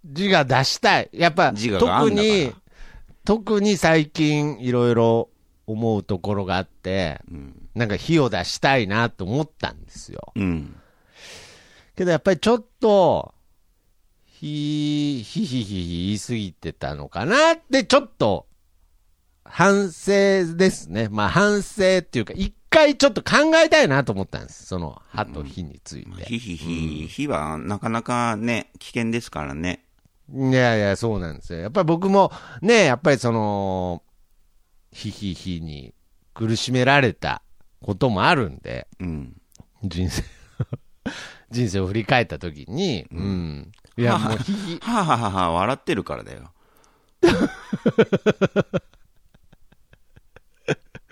A: 字が出したい。やっぱ、
B: 自我が
A: 特に、特に最近いろいろ思うところがあって、
B: うん。
A: なんか火を出したいなと思ったんですよ。
B: うん。
A: けどやっぱりちょっと、ひ、ひひひひ言い過ぎてたのかなって、ちょっと、反省ですね。まあ反省っていうか、一回ちょっと考えたいなと思ったんです。その、歯と火について。
B: ヒヒヒ、ヒはなかなかね、危険ですからね。
A: いやいや、そうなんですよ。やっぱり僕も、ね、やっぱりその、ひひひに苦しめられたこともあるんで、
B: うん。
A: 人生、[LAUGHS] 人生を振り返ったときに、うん。いや、もうひひ、
B: はははは、笑ってるからだよ。[LAUGHS]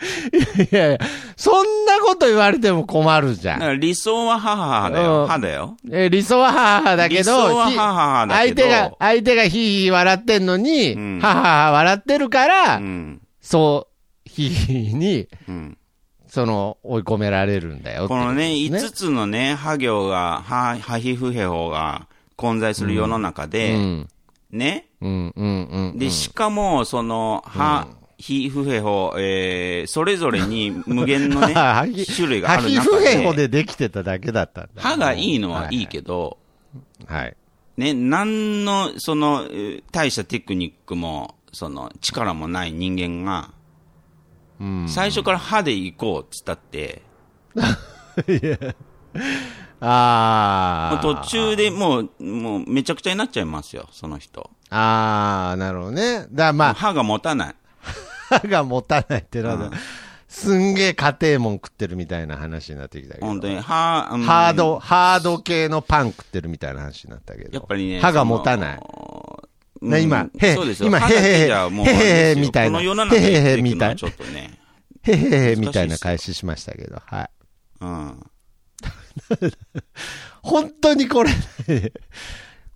B: [LAUGHS]
A: いやいや、そんななこと言われても困るじゃん。
B: 理想は母母だ
A: うん
B: よ。歯だよ。
A: えー理想は母々だけど、
B: 理想は
A: ひ
B: 母々だけど
A: 相手が、相手がひいひい笑ってんのに、
B: うん
A: 母々笑ってるから、
B: うん。
A: そう、ひいひいに、
B: うん。
A: その、追い込められるんだよ
B: このね、
A: ことです
B: 5つのね、歯行が、歯、歯皮膚ヘ法が混在する世の中で、
A: うん。
B: ね。で、しかも、その、歯、皮膚ヘ法、えー、それぞれに無限のね [LAUGHS] 種類がある
A: 歯皮
B: 中
A: 膚片
B: で、
A: でできてただけだったんだ。
B: 歯がいいのはいいけど、
A: ど。はい。
B: ね、なんの、その、えー大したテクニックも、その、力もない人間が、
A: うん。
B: 最初から歯で行こうっつったって、[LAUGHS]
A: ああ。
B: 途中でもう、もうめちゃくちゃになっちゃいますよ、その人。
A: ああ、なるほどね。だまあ、
B: 歯が持たない。
A: 歯 [LAUGHS] が持たないってのは、
B: うん
A: すんげえ家庭もん食ってるみたいな話になってきたけど。
B: 本当に、歯、うん
A: ハード、ハード系のパン食ってるみたいな話になったけど。
B: やっぱりね、
A: 歯が持たない。
B: い
A: ね今へ
B: そうですよ。
A: 今へへへへへみたいなへへへみたい
B: はちょっとね。
A: へへへみたいな返ししましたけど。はい。
B: うん。
A: 本当にこれ、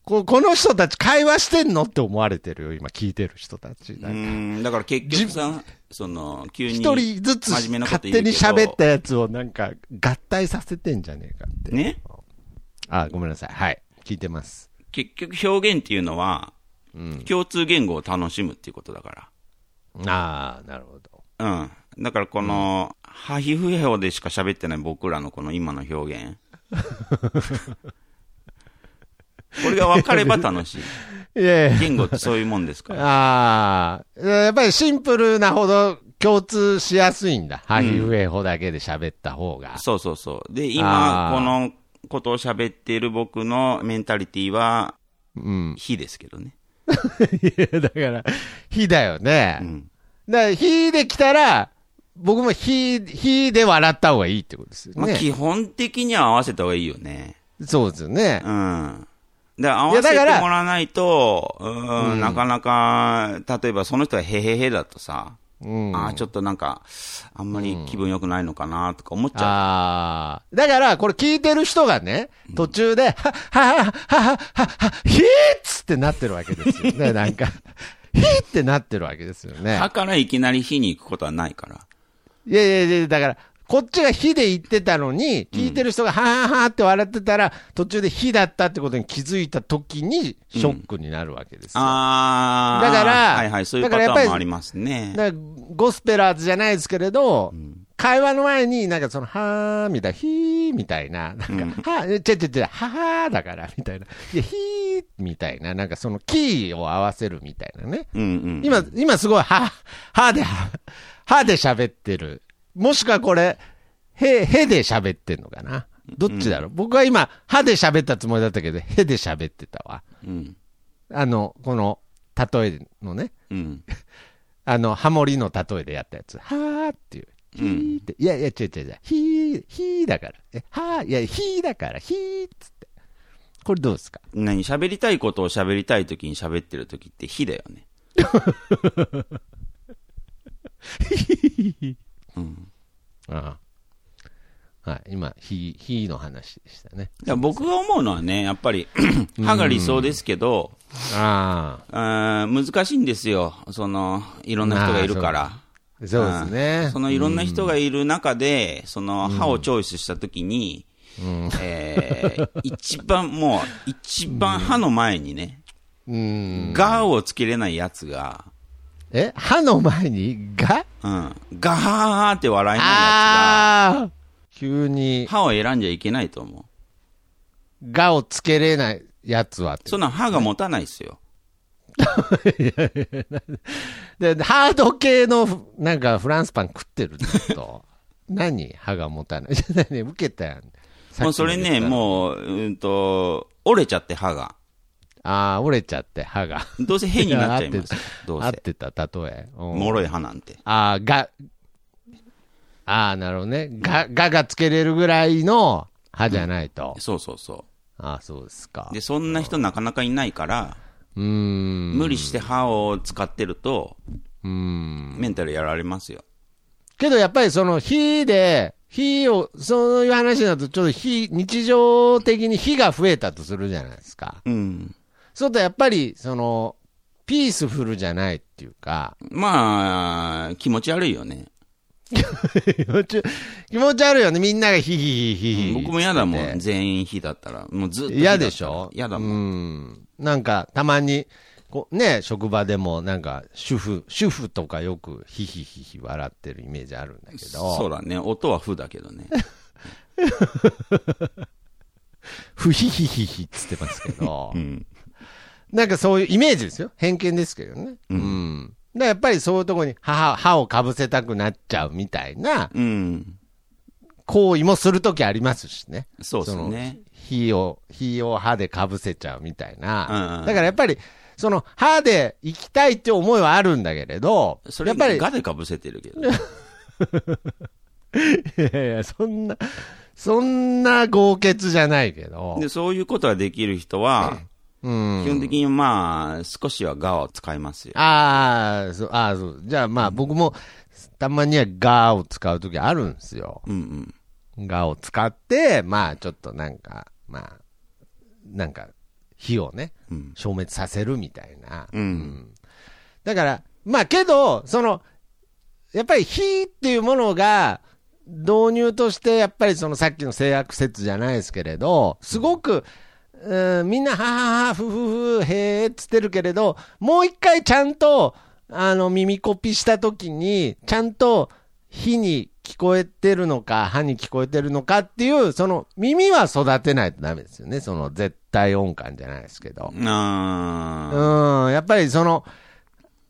A: ここの人たち会話してんのって思われてるよ、今聞いてる人たち。
B: う
A: なん
B: だから結局さ、その、急に。
A: 一人ずつ勝手に喋ったやつをなんか合体させてんじゃねえかって。
B: ね？
A: あ、ごめんなさい。はい。聞いてます。
B: 結局表現っていうのは、
A: うん。
B: 共通言語を楽しむっていうことだか
A: ああ、なるほど。
B: ら。うん。だからこの、歯皮膚表でしか喋ってない僕らのこの今の表現。[LAUGHS] これが分かれば楽しい。[LAUGHS]
A: いやいや
B: 言語ってそういうもんですから。
A: ああ、やっぱりシンプルなほど共通しやすいんだ。ハヒフエホだけで喋った方が。
B: そうそうそう。で、今、このことを喋っている僕のメンタリティは、
A: うん。
B: 非ですけどね。[LAUGHS]
A: いや、だから、火だよね。
B: うん。
A: だから、火できたら、僕も火、火で笑った方がいいってことですよ
B: まあ、
A: ね。
B: 基本的には合わせた方がいいよね。
A: そうですよね。
B: うん。で、合わせてもらわないと、なかなか、例えばその人がへへへだとさ、
A: うん。
B: ああ、ちょっとなんか、あんまり気分良くないのかなとか思っちゃ
A: ああ。だから、これ聞いてる人がね、途中で、は、は、は、は、は、は、は、ひーっつってなってるわけですよね。[LAUGHS] なんか、ひーってなってるわけですよ
B: う。
A: ね。
B: 歯からいきなり火に行くことはないから。
A: いやいやいや、だから、こっちが火で言ってたのに、聞いてる人がはーはーって笑ってたら、途中で火だったってことに気づいた時に、ショックになるわけですよ。
B: ああ。
A: だから
B: はいはい、そういうパターンもありますね。
A: だからゴスペラーズじゃないですけれど、
B: ん
A: 会話の前に、なんかその、はーみたいな、ひーみたいな、なんか、はー、ちゃちゃちゃ、ははーだから、みたいな。[LAUGHS] いや、ひーみたいな、なんかそのキーを合わせるみたいなね。
B: うんうん。
A: 今、今すごい、は、はで、はで喋ってる。もしくはこれ、へ、へで喋ってんのかな？どっちだろう、僕は今、はで喋ったつもりだったけど、へで喋ってたわ。
B: うん。
A: あの、この、例えのね、
B: うん。[LAUGHS]
A: あの、ハモリの例えでやったやつ。はーっていう。ひーって。いやいや、違う違う違う。ひー、ひーだから。え、はー、いや、ひーだから、ひーっつって。これどうですか？
B: 何喋りたいことを喋りたいときに喋ってるときって火だよね。[LAUGHS] うん。
A: ああ。はい。今、ひー、ひーの話でしたね。
B: いや僕が思うのはね、やっぱり、歯が理想ですけど、
A: あ
B: あー難しいんですよ。その、いろんな人がいるから。
A: あ。そうですね。
B: んそのいろんな人がいる中で、その歯をチョイスしたときに、
A: うん。
B: えー一番もう、一番歯の前にね、
A: うん。
B: ガーをつけれないやつが、
A: え歯の前にが？
B: うん、ガーって笑いや
A: ああ急
B: つが、
A: に、
B: 歯を選んじゃいけないと思う。
A: がをつけれないやつはって
B: そんな歯が持たないですよ。[LAUGHS]
A: で、ハード系の、なんか、フランスパン食ってるずっと。[LAUGHS] 何歯が持たない？[LAUGHS] 何？受けたやん。
B: もうそれね、
A: う。
B: もう、うんと、折れちゃって歯が。
A: ああ、折れちゃって、歯が。
B: どうせ変になっちゃいますよ。[LAUGHS] どうせ。
A: 合ってた、例え。うん
B: 脆い歯なんて。
A: ああ、が、ああ、なるほどね。が、ががつけれるぐらいの歯じゃないと。
B: そうそうそ
A: ああ、そうですか
B: う。。で、そんな人なかなかいないから、
A: うーん。
B: 無理して歯を使ってると、
A: うーん。
B: メンタルやられますよ。
A: けどやっぱりその火で火を、そういう話だと、ちょっと火、日常的に火が増えたとするじゃないですか。
B: うん。
A: そうとやっぱり、その、ピースフルじゃないっていうか、
B: まあ、気持ち悪いよね。
A: 気持ち、気持ち悪いよね。みんながヒヒヒヒヒ。
B: 僕も嫌だもん。全員火だったら。もうずっと
A: 嫌でしょ？
B: 嫌だもん。
A: うん。なんか、たまに、こうね、職場でも、なんか、主婦、主婦とかよく、ヒヒヒヒ笑ってるイメージあるんだけど、
B: そうだね。音は負だけどね。[LAUGHS]
A: ふひひひひっつってますけど
B: う、ん。
A: なんかそういうイメージですよ。偏見ですけどね。
B: う
A: うんん。だからやっぱりそういうところに歯、歯をかぶせたくなっちゃうみたいな
B: うん。
A: 行為もするときありますしね。
B: そうですね。
A: 火を、火を歯でかぶせちゃうみたいな。
B: うんうん
A: だからやっぱり、その歯で行きたいって思いはあるんだけれど、
B: それ
A: やっぱり、
B: ガでかぶせてるけど。[LAUGHS]
A: いやいや、そんな、そんな豪傑じゃないけど、
B: で、そういうことができる人は、
A: うん。
B: 基本的にまあ、少しはガを使いますよ。
A: ああ、そう、ああ、そう。じゃあまあ僕も、たまにはガーを使うときあるんですよ。
B: うんうん。
A: ガーを使って、まあちょっとなんか、まあ、なんか、火をね、
B: うん。
A: 消滅させるみたいな。
B: うん
A: だから、まあけど、その、やっぱり火っていうものが、導入として、やっぱりそのさっきの性悪説じゃないですけれど、すごく、うんみんな、ははは、ふふふ、へーっつってるけれど、もう一回ちゃんと、あの、耳コピしたときに、ちゃんと、火に聞こえてるのか、歯に聞こえてるのかっていう、その、耳は育てないとダメですよね。その、絶対音感じゃないですけど。
B: あ
A: うん、やっぱりその、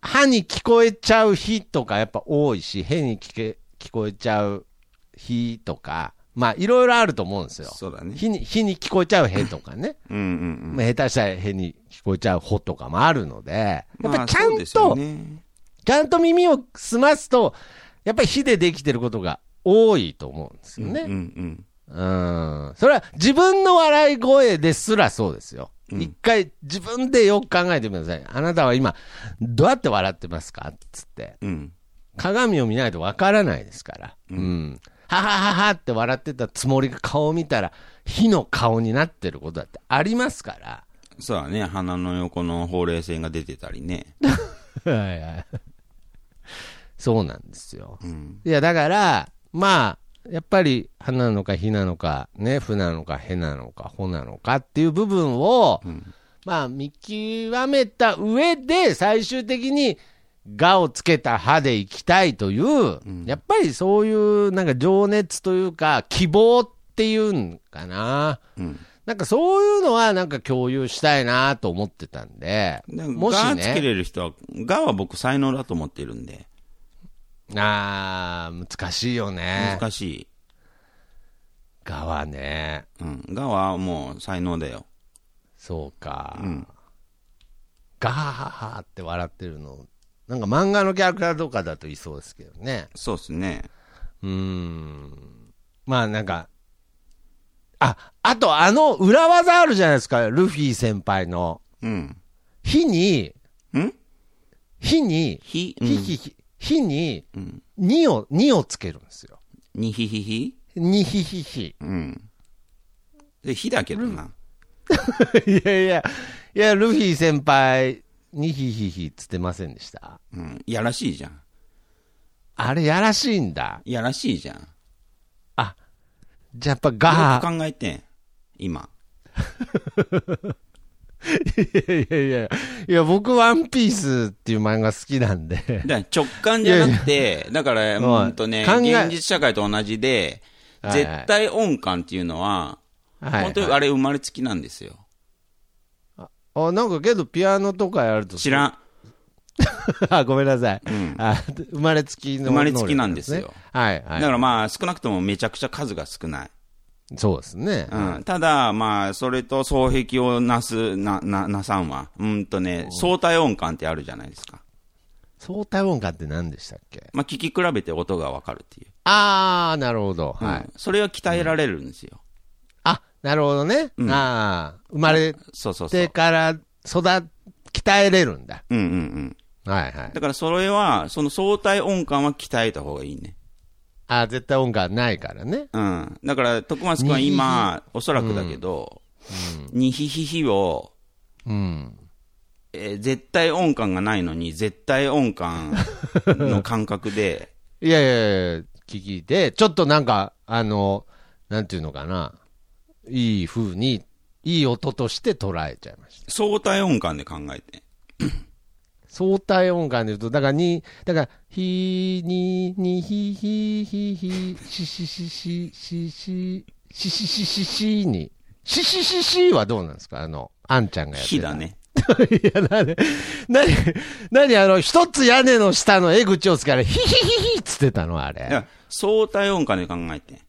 A: 歯に聞こえちゃう日とかやっぱ多いし、へに聞け聞こえちゃう日とか、まあいろいろあると思うんです
B: ー
A: よ。
B: そうだね。
A: 日に、日に聞こえちゃうへとかね。[LAUGHS]
B: うんうん
A: まあ、下手したらへに聞こえちゃうほとかもあるので、
B: うん。
A: やっぱちゃんと、
B: ね
A: ちゃんと耳を澄ますと、やっぱり火でできてることが多いと思うんですよね。
B: うんうん
A: うん。それは自分の笑い声ですらそうですよ。
B: うん
A: 一回自分でよく考えてみてください。あなたは今、どうやって笑ってますか？つって。
B: うん。
A: 鏡を見ないとわからないですから。う。
B: うん
A: ははははって笑ってたつもりが顔を見たら、火の顔になってることだってありますから。
B: そうだね。鼻の横のほうれい線が出てたりね。[LAUGHS]
A: はいはい。そうなんですよ。
B: うん。
A: いや、だから、まあ、やっぱり、歯なのか火なのか、ね、負なのかへなのか、ほなのかっていう部分を、
B: うん。
A: まあ、見極めた上で、最終的に、がをつけた歯でいきたいという、
B: ん
A: やっぱりそういう、なんか情熱というか、希望っていうんかな。
B: うん。
A: なんかそういうのはなんか共有したいなと思ってたんで、
B: で
A: もし
B: ガつけ
A: ね、
B: れる人は、ガは僕才能だと思ってるんで。
A: あー、難しいよね。
B: 難しい。
A: がはね、
B: うん。ガはもう才能だよ。
A: そうか。
B: うん。
A: ガハハハって笑ってるの、なんか漫画のキャラクターとかだといそうですけどね。
B: そうっすね。
A: うーん。まあなんか、あ、あとあの裏技あるじゃないですか、ルフィ先輩の。
B: うん。
A: 火に、
B: ん？
A: 火に、
B: ひ、
A: 火、火、火火に、
B: うん。
A: 2を、2をつけるんですよ。
B: にひひひ？
A: にひひひ。
B: うん。で、ひだけどな。[LAUGHS]
A: いやいや、いや、ルフィ先輩、にひひひっつってませんでした？
B: うん。やらしいじゃん。
A: あれやらしいんだ。
B: やらしいじゃん。
A: あ、じゃあやっぱガ
B: よく
A: ー。
B: 考えてん。今。
A: いやいやいや、いや、僕、ワンピースっていう漫画好きなんで。
B: だから直感じゃなくて、だから、
A: いや
B: うんとね、
A: 考え
B: 現実社会と同じで、
A: はいはい
B: 絶対音感っていうのは、
A: はい
B: 本当にあれ生まれつきなんですよ。
A: あ、なんかけど、ピアノとかやると。
B: 知らん。[LAUGHS]
A: あ、ごめんなさい。
B: うん
A: あ生まれつきの、
B: 生まれつきなんですよ。
A: はい、はい。
B: だからまあ、少なくともめちゃくちゃ数が少ない。
A: そうですね。
B: うん。ただ、まあ、それと双璧をなす、な、な、なさんは、うんとね、相対音感ってあるじゃないですか。
A: 相対音感って何でしたっけ？
B: まあ、聞き比べて音がわかるっていう。
A: あー、なるほど。はい。
B: うんそれは鍛えられるんですよ。
A: あ、なるほどね。
B: うん
A: あー、生まれ
B: そうそうそう
A: て。から育、鍛えれるんだ。
B: うんうんうん。
A: はいはい。
B: だからそれは、その相対音感は鍛えた方がいいね。
A: あ、絶対音感ないからね。
B: うん。だから、徳松君は今、おそらくだけど、にひひひを、
A: うん。
B: えー絶対音感がないのに、絶対音感の感覚で、[LAUGHS]
A: いやいやいや、聞いて、ちょっとなんか、あの、なんていうのかな。いい風に、いい音として捉えちゃいました。
B: 相対音感で考えて。
A: 相対音感で言うと、だからに、だから、ひ、に、に、ひ、ひ、ひ、ひ、し、し、し、し、し、し、し、し、し、し、し、に、し、し、し、しはどうなんですかあの、あんちゃんがやってた。
B: 火だね。
A: いや、なに、なに、なに、あの、一つ屋根の下の江口をつから、ヒヒヒヒっつってたのあれ。
B: いや相対音感で考えて。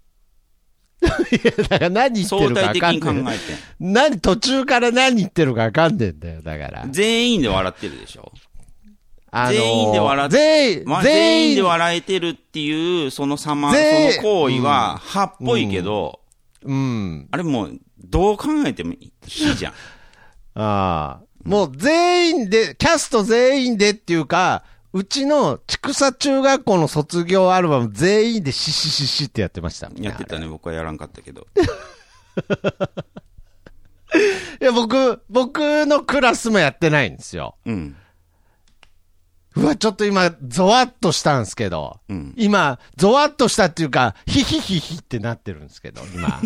B: [LAUGHS]
A: いや、だから何言って
B: 相
A: るか
B: 対的に考
A: 分かんない。
B: えて。
A: 何、途中から何言ってるか分かんねえんだよ、だから。
B: 全員で笑ってるでしょ。
A: あのー
B: 全員で笑っ
A: 全員、
B: まあ、
A: 全員
B: で笑えてるっていう、その様、その行為は、歯っぽいけど、
A: うん。
B: あれもう、どう考えても火じゃん。[LAUGHS]
A: ああ。もう全員で、キャスト全員でっていうか、うちの畜産中学校の卒業アルバム全員でシシシシってやってました
B: やってたね、僕はやらんかったけど。[LAUGHS]
A: いや、僕、僕のクラスもやってないんですよ。
B: うん。
A: うわ、ちょっと今、ゾワッとしたんですけど、
B: うん
A: 今、ゾワッとしたっていうか、ヒヒヒヒってなってるんですけど、今。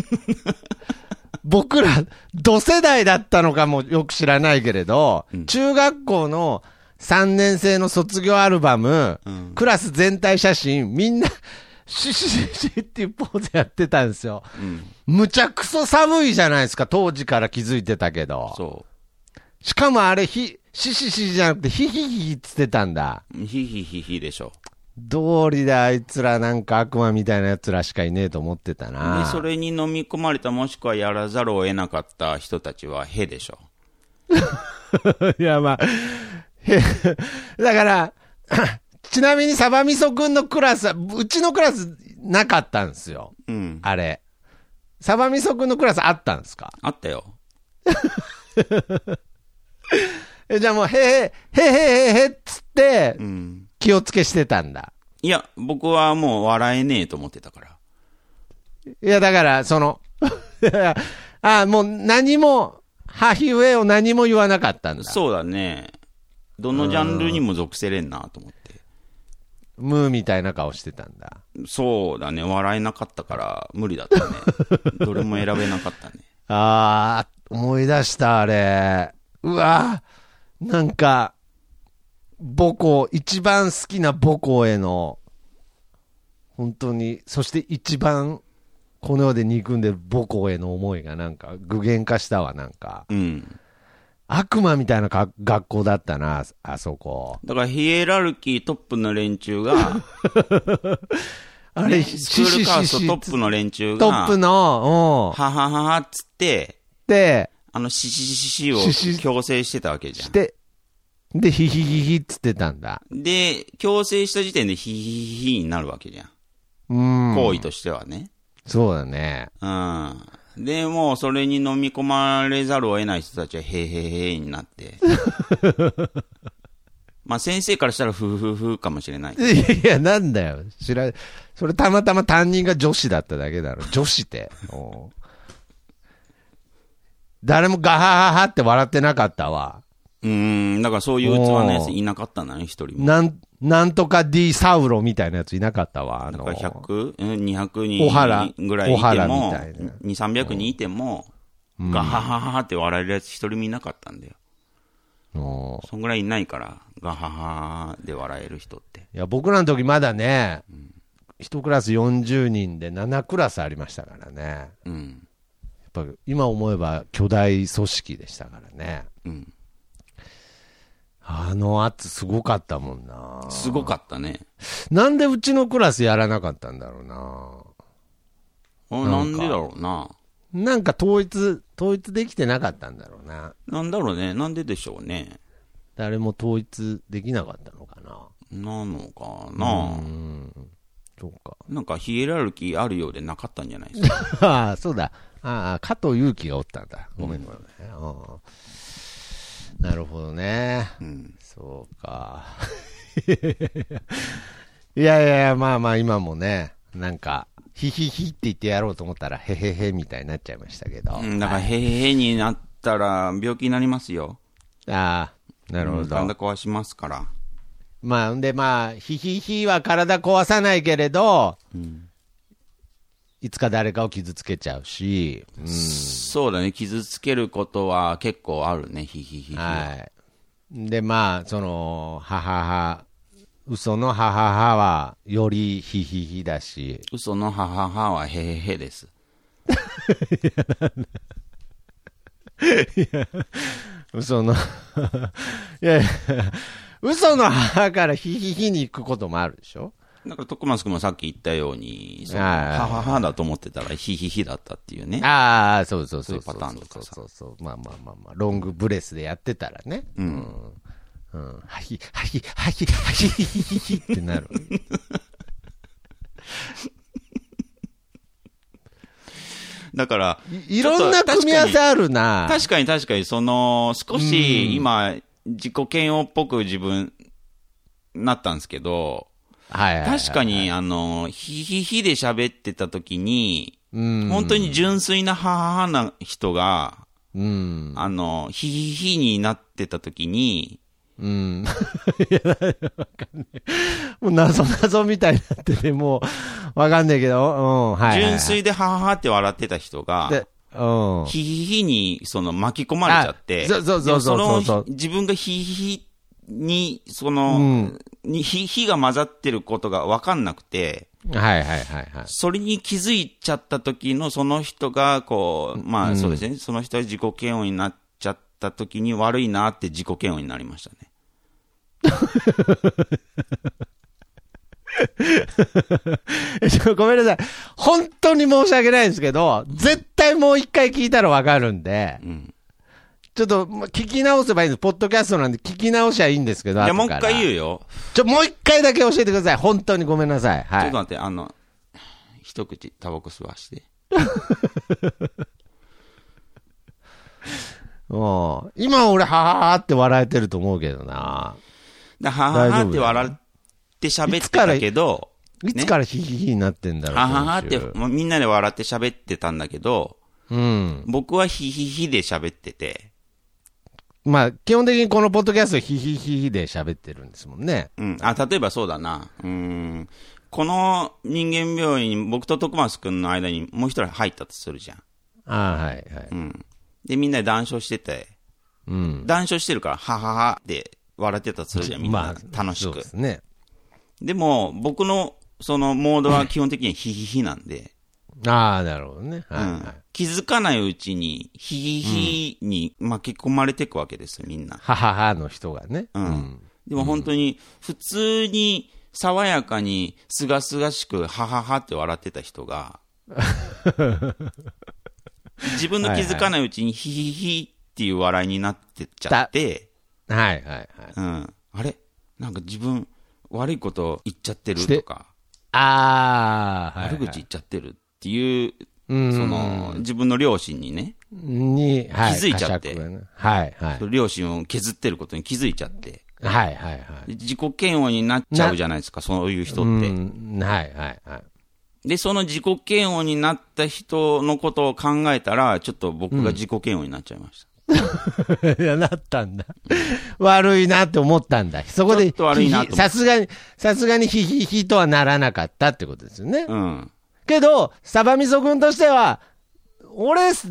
A: [LAUGHS] 僕ら、同世代だったのかもよく知らないけれど、
B: うん
A: 中学校の3年生の卒業アルバム、
B: うん
A: クラス全体写真、みんな、[LAUGHS] シシシシっていうポーズやってたんですよ。
B: うん。
A: むちゃくそ寒いじゃないですか、当時から気づいてたけど。
B: そ
A: しかもあれ、ひ、シシシじゃなくて、ヒヒヒヒって言ってたんだ。
B: う。ヒヒヒヒでしょ。
A: 道理であいつらなんか悪魔みたいな奴らしかいねえと思ってたな。
B: で、それに飲み込まれた、もしくはやらざるを得なかった人たちは、へでしょ。[LAUGHS]
A: いや、まあ、へだから、[COUGHS] ちなみにサバミソくんのクラスは、うちのクラスなかったんですよ。
B: うん。
A: あれ。サバミソくんのクラスあったんですか？
B: あったよ。[LAUGHS]
A: えじゃあもう、へへ、へへへへっつって
B: う、ん。
A: 気をつけしてたんだ。
B: いや、僕はもう笑えねえと思ってたから。
A: いや、だから、その、[LAUGHS] あもう何も、ハヒウェイを何も言わなかったんだ。
B: そうだね。どのジャンルにも属せれんなと思って。
A: ムーみたいな顔してたんだ。
B: そうだね。笑えなかったから、無理だったね。[LAUGHS] どれも選べなかったね。
A: あー、思い出した、あれ。うわなんか、母校、一番好きな母校への、本当に、そして一番、この世で憎んでる母校への思いがなんか具現化したわ、なんか。
B: うん。
A: 悪魔みたいなか学校だったな、あそこ。
B: だから、ヒエラルキートップの連中が、[LAUGHS]
A: あれ、
B: スクールカーストトップの連中が、
A: トップの、うん。
B: ははははっつって、
A: で、
B: あの、シシシシシを強制してたわけじゃん。
A: して、で、ヒヒヒヒっつってたんだ。
B: で、強制した時点でヒヒヒヒになるわけじゃん。
A: うん。
B: 行為としてはね。
A: そうだね。
B: うん。で、もうそれに飲み込まれざるを得ない人たちは、へーへーへーになって。[LAUGHS] まあ先生からしたら、ふふふかもしれない。
A: いや、なんだよ。知ら、それたまたま担任が女子だっただけだろ。[LAUGHS] 女子って。誰もガハハハって笑ってなかったわ。
B: うーん、だからそういう器のやついなかったんだね、一人も。
A: なん、なんとか D サウロみたいなやついなかったわ。あの
B: だから、100、うん200
A: 小原
B: 人ぐらいいても、
A: みたいな
B: 2、300人いても、ガハハハって笑えるやつ一人もいなかったんだよ。そんぐらいいないから、ガハハハで笑える人って。
A: いや、僕らの時まだね、一クラス40人で7クラスありましたからね。
B: うん。
A: やっぱ今思えば巨大組織でしたからね。
B: うん。
A: あの圧すごかったもんな。
B: すごかったね。
A: なんでうちのクラスやらなかったんだろうな。
B: あなんでだろうな。
A: なんか統一、統一できてなかったんだろうな。
B: なんだろうね。なんででしょうね。
A: 誰も統一できなかったのかな。
B: なのかな。
A: うん。そうか。
B: なんかヒエラルキーあるようでなかったんじゃないですか？[LAUGHS]
A: ああ、そうだ。ああ、加藤祐樹がおったんだ。ごめんごめん。うんなるほどね。
B: うん。
A: そうか。[LAUGHS] いやいやまあまあ今もね、なんか、ヒヒヒって言ってやろうと思ったら、へへへみたいになっちゃいましたけど。
B: うん、だから、へへへになったら病気になりますよ。
A: ああ、なるほど。
B: 体壊しますから。
A: まあ、んでまあ、ヒヒヒは体壊さないけれど、
B: うん
A: いつか誰かを傷つけちゃうし、うん、
B: そうだね、傷つけることは結構あるね、ひひひひ。は。
A: はい。で、まあ、その、ははは、嘘のはははは、よりヒヒヒだし、
B: 嘘のははははへへへです。[LAUGHS]
A: 嘘の、いやいや、嘘のははからヒヒヒに行くこともあるでしょ？
B: だから、徳松君もさっき言ったように、
A: はい
B: はははだと思ってたら、ひひひだったっていうね。
A: ああ、そうそうそう
B: そういうパターンとかさ
A: そうそうそう。まあまあまあまあ、ロングブレスでやってたらね。うん。うん。はひ、はひ、はひ、はひ、ひひひってなる。
B: だから、
A: いいろんな組み合わせあるな。
B: 確かに確かに、その、少し今、自己嫌悪っぽく自分、なったんですけど、
A: はいはいはい。
B: 確かに、あの、ひひひで喋ってた時に、
A: うん。
B: 本当に純粋な母な人が、
A: うん。
B: あの、ひひひになってた時に、
A: うん。[LAUGHS] いや、わかんない。もう謎謎みたいになってて、もう、わかんないけど、うん、はいはいはい。
B: 純粋ではははって笑ってた人が、
A: で、うん。
B: ひひひに、その、巻き込まれちゃって、
A: あそうそうそうそう
B: でも
A: そうそう
B: の自分がひひひに、そう
A: う
B: の、
A: ん。
B: に、ひ、ひが混ざってることが分かんなくて、
A: はいはいはいはい。
B: それに気づいちゃった時のその人が、こう、まあそうですね、その人が自己嫌悪になっちゃった時に悪いなって自己嫌悪になりましたね。[LAUGHS]
A: ごめんなさい。本当に申し訳ないんですけど、絶対もう一回聞いたらわかるんで、
B: うん。
A: ちょっと、ま聞き直せばいいんです。ポッドキャストなんで聞き直しゃいいんですけど、
B: じゃあもう一回言うよ。
A: ちょ、もう一回だけ教えてください。本当にごめんなさい。はい。
B: ちょっと待って、あの、一口タバコ吸わして。[LAUGHS]
A: うん今俺、はははって笑えてると思うけどな。
B: で、はははって笑って喋ってたけど、
A: いつからヒヒヒになってんだろう。
B: はははってみんなで笑って喋ってたんだけど、
A: うん。
B: 僕はヒヒヒで喋ってて、
A: まあ、基本的にこのポッドキャストヒヒヒヒで喋ってるんですもんね。
B: うん。あ、例えばそうだな。うーん。この人間病院に僕と徳松くんの間にもう一人入ったとするじゃん。
A: ああ、はいはい。
B: うん。で、みんなで談笑してて、
A: うん。
B: 談笑してるから、はははって笑ってたとするじゃん、みんな。楽しく
A: そうで。すね。
B: でも、僕のそのモードは基本的にヒヒヒなんで、
A: ああ、なるほどね。はい、
B: うん
A: はい。
B: 気づかないうちに、ヒヒヒに巻き込まれていくわけですよ、みんな。
A: はははの人がね。
B: うん。でも本当に、普通に、爽やかに、すがすがしく、はははって笑ってた人が、[LAUGHS] 自分の気づかないうちに、ヒヒヒっていう笑いになってっちゃって、
A: はいはいはい。
B: うん。あれ？なんか自分、悪いこと言っちゃってるとか、
A: ああ。
B: 悪口言っちゃってるっていう、
A: うん
B: その、自分の両親にね、
A: に、はい。
B: 気づいちゃって
A: ねはいはい。
B: 両親を削ってることに気づいちゃって、
A: はいはいはい。
B: で自己嫌悪になっちゃうじゃないですか、そういう人って。
A: うん、はいはいはい。
B: で、その自己嫌悪になった人のことを考えたら、ちょっと僕が自己嫌悪になっちゃいました。[LAUGHS]
A: いや、なったんだ。悪いなって思ったんだ。そこで、さすがに、さすがにヒヒヒとはならなかったってことですよね。
B: うん。
A: けど、サバミソ君としては、俺、ずっ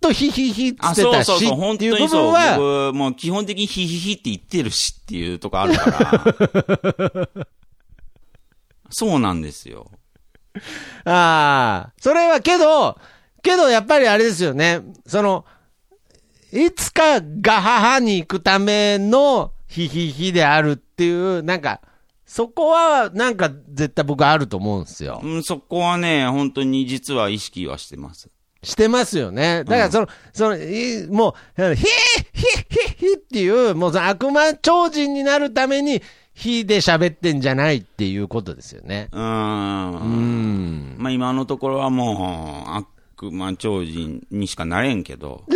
A: とヒヒヒって言
B: あ、
A: ってたし、
B: そうそうそう、本
A: っていう部
B: 当にそう。
A: 分は、
B: 僕、もう基本的にヒヒヒって言ってるしっていうとこあるから。[LAUGHS] そうなんですよ。
A: ああ、それはけど、けどやっぱりあれですよね、その、いつかガハハに行くためのヒヒヒであるっていう、なんか、そこはなんか絶対僕あると思うんですよ。
B: うん、そこはね、本当に実は意識はしてます。
A: してますよね。だからその、その、いもう、ヒーヒーヒーヒーっていう、もうその悪魔超人になるために、火で喋ってんじゃないっていうことですよね。
B: うーん。
A: うん。
B: まあ今のところはもう、悪魔超人にしかなれんけど、[LAUGHS]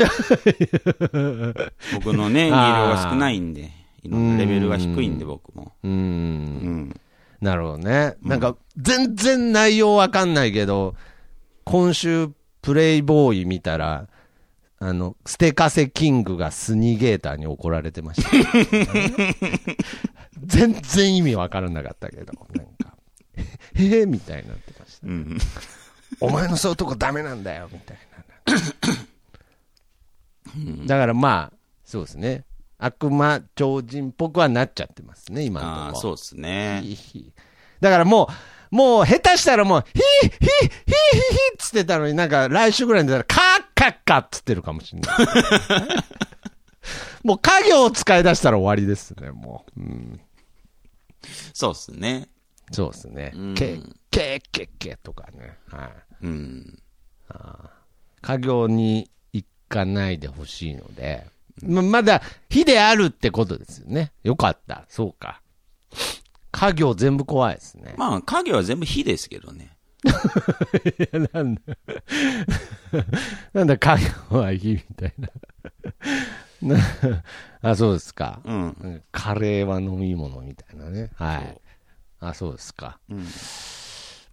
B: 僕のね、技量が少ないんで、いろんなレベルが低いんで、僕も。
A: う。
B: うんん。
A: なるほどね。なんか、全然内容わかんないけど、今週、プレイボーイ見たら、あの、ステカセキングがスニゲーターに怒られてました。[LAUGHS] 全然意味わからなかったけど、なんか、へ [LAUGHS] へみたいになってました。
B: うん。
A: お前のそういうとこダメなんだよ、みたいな。[LAUGHS] だからまあ、そうですね。悪魔超人っぽくはなっちゃってますね、今
B: ああ、
A: のとこ
B: そうですね。
A: だからもう、もう下手したらもう、ヒーヒーヒーヒーヒーっつってたのになんか来週ぐらいに出たら、カッカッカッつってるかもしれない。もう家業を使い出したら終わりですね、もう。うん、
B: そうですね。
A: そうですね
B: うん。
A: ケケケケとかね。はい。
B: うん。
A: 家業に行かないでほしいので、ままだ火であるってことですよね。よかった。そうか。家業全部怖いですね。
B: まあ、影は全部火ですけどね。[LAUGHS]
A: なんだ、[LAUGHS] なんだ家業は火みたいな。[LAUGHS] なあ、そうですか。
B: うん。
A: うんカレーは飲み物みたいなね。はい。あ、そうですか。
B: うん。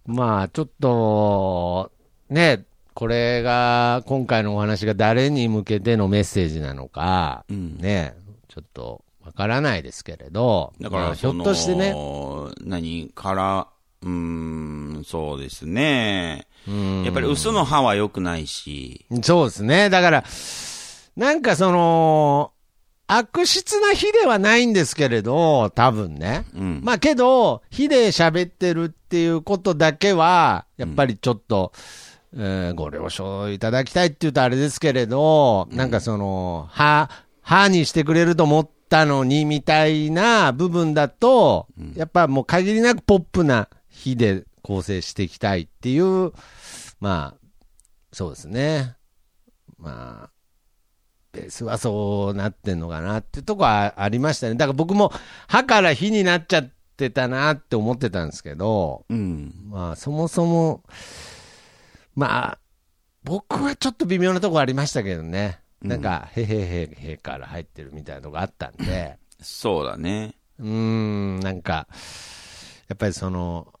A: まあ、ちょっと、ね、これが、今回のお話が誰に向けてのメッセージなのか、
B: うん
A: ね、ちょっとわからないですけれど、
B: だから、
A: まあひょっとしてね、
B: 何から、うーん、そうですね。
A: うん
B: やっぱり嘘の歯は良くないし、
A: そうですね。だから、なんかその、悪質な日ではないんですけれど、多分ね。
B: うん。
A: まあけど、火で喋ってるっていうことだけは、やっぱりちょっと、えーご了承いただきたいって言うとあれですけれど、なんかその、歯、歯にしてくれると思ったのにみたいな部分だと、やっぱもう限りなくポップな火で構成していきたいっていう、まあ、そうですね。まあ、ベースはそうなってんのかなっていうとこはありましたね。だから僕も歯から火になっちゃってたなって思ってたんですけど、
B: うん。
A: まあそもそも、まあ、僕はちょっと微妙なとこありましたけどね。なんか、へへへへから入ってるみたいなとこあったんで、
B: そうだね。
A: うーん、なんか、やっぱりその、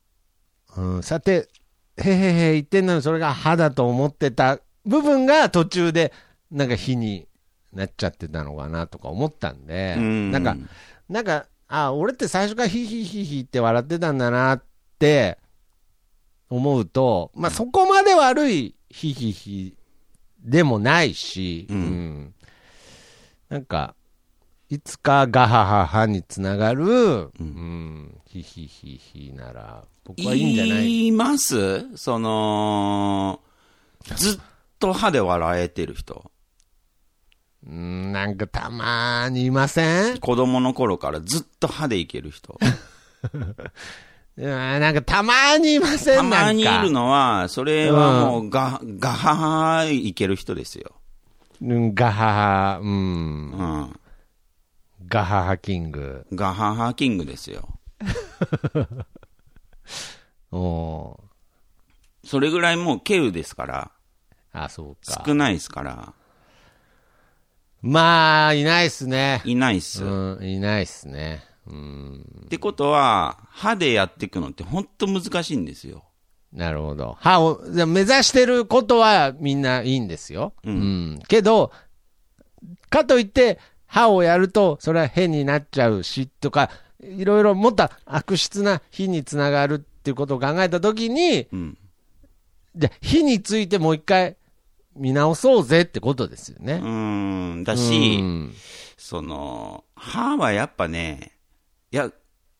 A: うん、さて、へへへ言ってんのにそれが歯だと思ってた部分が途中で、なんか火になっちゃってたのかなとか思ったんで、
B: うん
A: なんか、なんか、あ、俺って最初からヒヒヒヒって笑ってたんだなって思うと、まあそこまで悪いヒヒヒでもないし、
B: うん。
A: うん。なんか、いつかガハハハにつながる、うん、ヒヒヒヒなら、僕はいいんじゃない？
B: 言います？その、ずっと歯で笑えてる人。
A: うん、なんかたまーにいません？
B: 子供の頃からずっと歯でいける人。[LAUGHS]
A: うんなんかたまーにいません
B: たまにいるのは、それはもうガ、ガハハいける人ですよ。
A: うんガハハ、うん
B: う、ん。
A: ガハハキング。
B: ガハハキングですよ。[LAUGHS]
A: おー
B: それぐらいもうケウですから、
A: あ、そうか。
B: 少ないですから、
A: まあ、いないっすね。
B: いないっす。
A: うん、いないっすね。うん、
B: ってことは、歯でやっていくのって本当難しいんですよ。
A: なるほど。歯を、目指してることはみんないいんですよ。
B: う
A: うんん。けど、かといって、歯をやると、それは変になっちゃうし、とか、いろいろもっと悪質な火につながるっていうことを考えたときに、
B: うん。
A: じゃあ火についてもう一回見直そうぜってことですよね。
B: うーん、だ
A: う
B: し、
A: ん
B: その、歯はやっぱね、いや、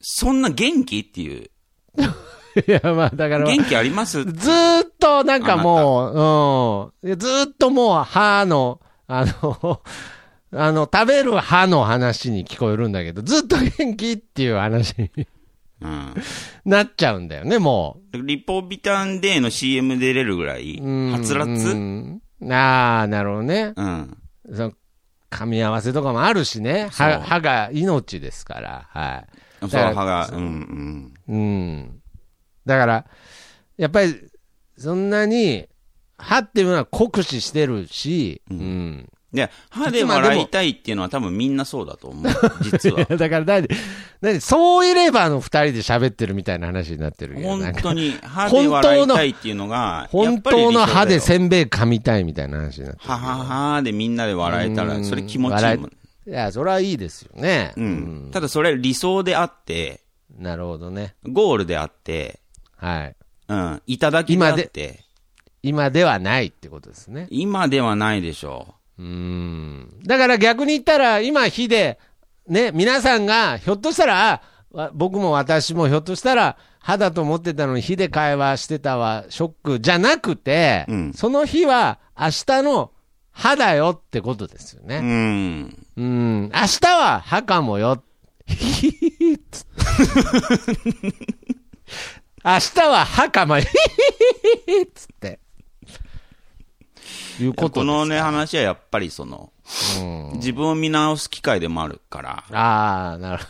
B: そんな元気っていう。[LAUGHS]
A: いや、まあ、だから、
B: 元気あります？
A: ずーっとなんかもう、うん。ずーっともう歯の、あの、[LAUGHS] あの、食べる歯の話に聞こえるんだけど、ずっと元気っていう話に
B: うん。
A: なっちゃうんだよね、も
B: リポビタン D の CM 出れるぐらい、はつらつ？
A: うんああ、なるほどね。
B: うん。
A: その噛み合わせとかもあるしね。歯歯が命ですから、はい。
B: そう、歯が、うん、
A: うん。だから、やっぱり、そんなに、歯っていうのは酷使してるし、
B: うん
A: うん。
B: うん。で、歯で笑いたいっていうのは多分みんなそうだと思う。実は。[LAUGHS]
A: だから何、何、そういればの二人で喋ってるみたいな話になってるけど。
B: 本当に歯で笑いたいっていうのが、
A: 本当の歯でせんべい噛みたいみたいな話になってる。
B: はははでみんなで笑えたら、それ気持ちいいもん。
A: いや、それはいいですよね。
B: うん。ただそれ理想であって、
A: なるほどね。
B: ゴールであって、
A: はい。
B: うん。いただきであって。
A: 今ではないってことですね。
B: 今ではないでしょ
A: う。うん。だから逆に言ったら、今、火で、ね、皆さんが、ひょっとしたら、僕も私もひょっとしたら、歯だと思ってたのに火で会話してたわ、ショックじゃなくて、うん、その日は明日の歯だよってことですよね。うん。うん。明日は歯かもよ。ひひひっつ。[LAUGHS] 明日は歯かもよ。ひひひっつって。
B: いうことこのね、話はやっぱりその、うん、自分を見直す機会でもあるから。
A: ああ、なる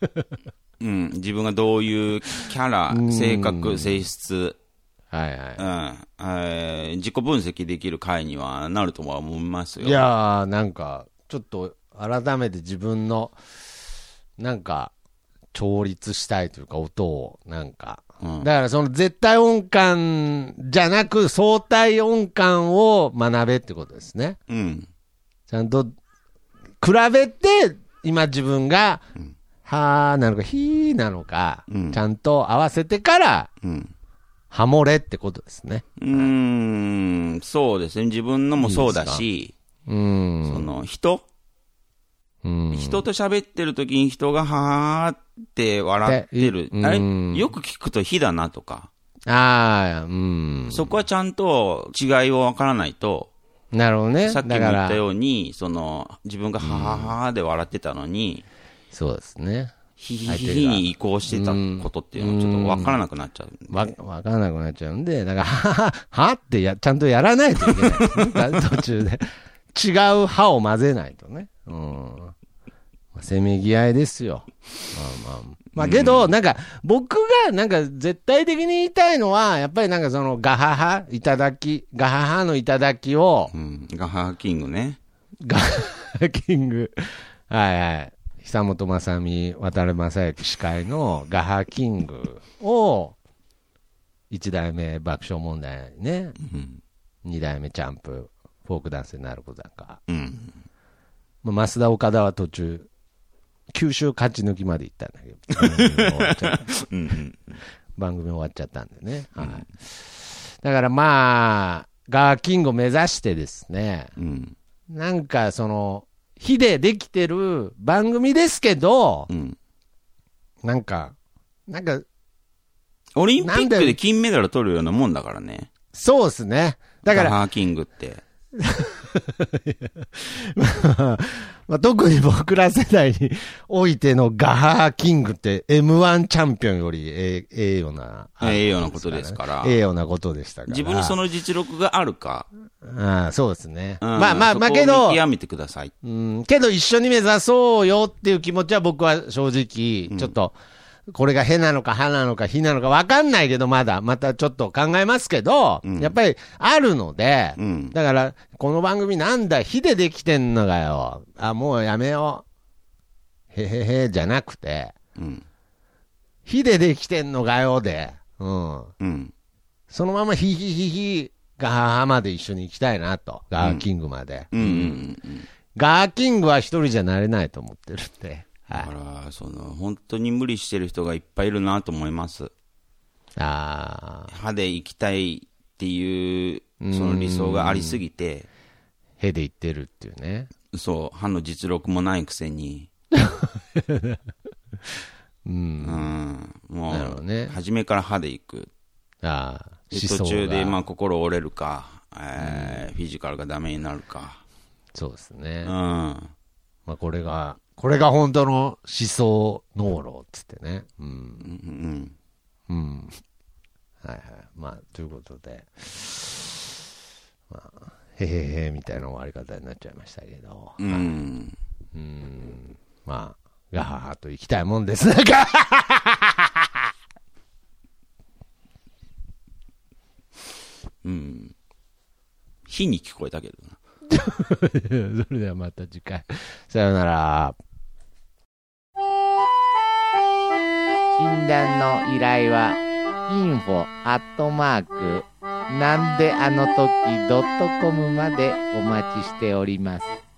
A: ほ
B: ど。うん、自分がどういうキャラ、性格、性質、
A: はいはい。うん。
B: えー、自己分析できる回にはなるとは思いますよ。
A: いやー、なんか、ちょっと改めて自分の、なんか、調律したいというか、音を、なんか、うん、だからその絶対音感じゃなく相対音感を学べってことですね。
B: うん。
A: ちゃんと比べて今自分が、うん、はーなのかひーなのか、うん、ちゃんと合わせてから、うん、ハモれってことですね。
B: うん、そうですね。自分のもそうだし、
A: うん。
B: その人人と喋ってる時に人がはーって笑ってる。あれよく聞くと火だなとか。
A: ああ、うん。
B: そこはちゃんと違いをわからないと。
A: なるほどね。
B: さっきも言ったように、その、自分がはははで笑ってたのに、
A: そうですね。
B: ひひひに移行してたことっていうのはちょっとわからなくなっちゃう
A: わ、わからなくなっちゃうんで、だから、はは、はってや、ちゃんとやらないといけない。途中で。違う歯を混ぜないとね。うん。せめぎ合いですよ。まあまあ。まあけど、なんか、僕がなんか絶対的に言いたいのは、やっぱりなんかそのガハハ、いただき、ガハハのいただきを、
B: うん、ガハハキングね。
A: ガハハキング。はいはい。久本雅美、渡辺正行司会のガハキングを、一代目爆笑問題ね、二、うん、代目チャンプ、フォークダンスになることだか。
B: うん。
A: まあ、増田岡田は途中、九州勝ち抜きまで行ったんだけど、[LAUGHS] 番組終わっちゃったんでね。はい。だからまあ、ガーキングを目指してですね、
B: うん、
A: なんかその、火でできてる番組ですけど、
B: うん、
A: なんか、なんか、
B: オリンピックで金メダル取るようなもんだからね。
A: そうですね。だから。
B: ハーキングって。[LAUGHS] [LAUGHS]
A: まあ、特に僕ら世代においてのガハーキングって M1 チャンピオンよりええような、
B: ええようなことですから。
A: ええようなことでしたから。
B: 自分にその実力があるか。
A: ああ、そうですね。うん、まあまあまあけど。
B: 見極めてください。
A: うん、けど一緒に目指そうよっていう気持ちは僕は正直、ちょっと、うんこれがへなのか、はなのか、ひなのか分かんないけど、まだ、またちょっと考えますけど、うん、やっぱりあるので、うん、だから、この番組なんだ、火でできてんのかよ。あ、もうやめよう。へへへ、じゃなくて、
B: うん、
A: 火でできてんのかよで、う
B: ん。うん、
A: そのままヒヒヒヒ、ガハハまで一緒に行きたいなと。ガーキングまで。ガーキングは一人じゃなれないと思ってるんで。
B: だから、その、本当に無理してる人がいっぱいいるなと思います。
A: ああ。
B: 歯で行きたいっていう、その理想がありすぎて。
A: へで行ってるっていうね。
B: そう、歯の実力もないくせに。[LAUGHS]
A: うん。うん。
B: もう、ね、初めから歯で行く。
A: ああ。
B: 途中で、まあ、心折れるか、えー、うん、フィジカルがダメになるか。
A: そうですね。
B: うん。ま
A: あ、これが、これが本当の思想脳炉っつってね。うん。う
B: ん。
A: うん。はいはい。まあ、ということで、まあ、へへへみたいな終わり方になっちゃいましたけど。
B: うん。
A: うん。まあ、ガハハと行きたいもんですが、ガハハ
B: うん。火に聞こえたけどな。[LAUGHS]
A: それではまた次回。さようなら。
C: 談の依頼は info アットマークなんであの時 .com までお待ちしております。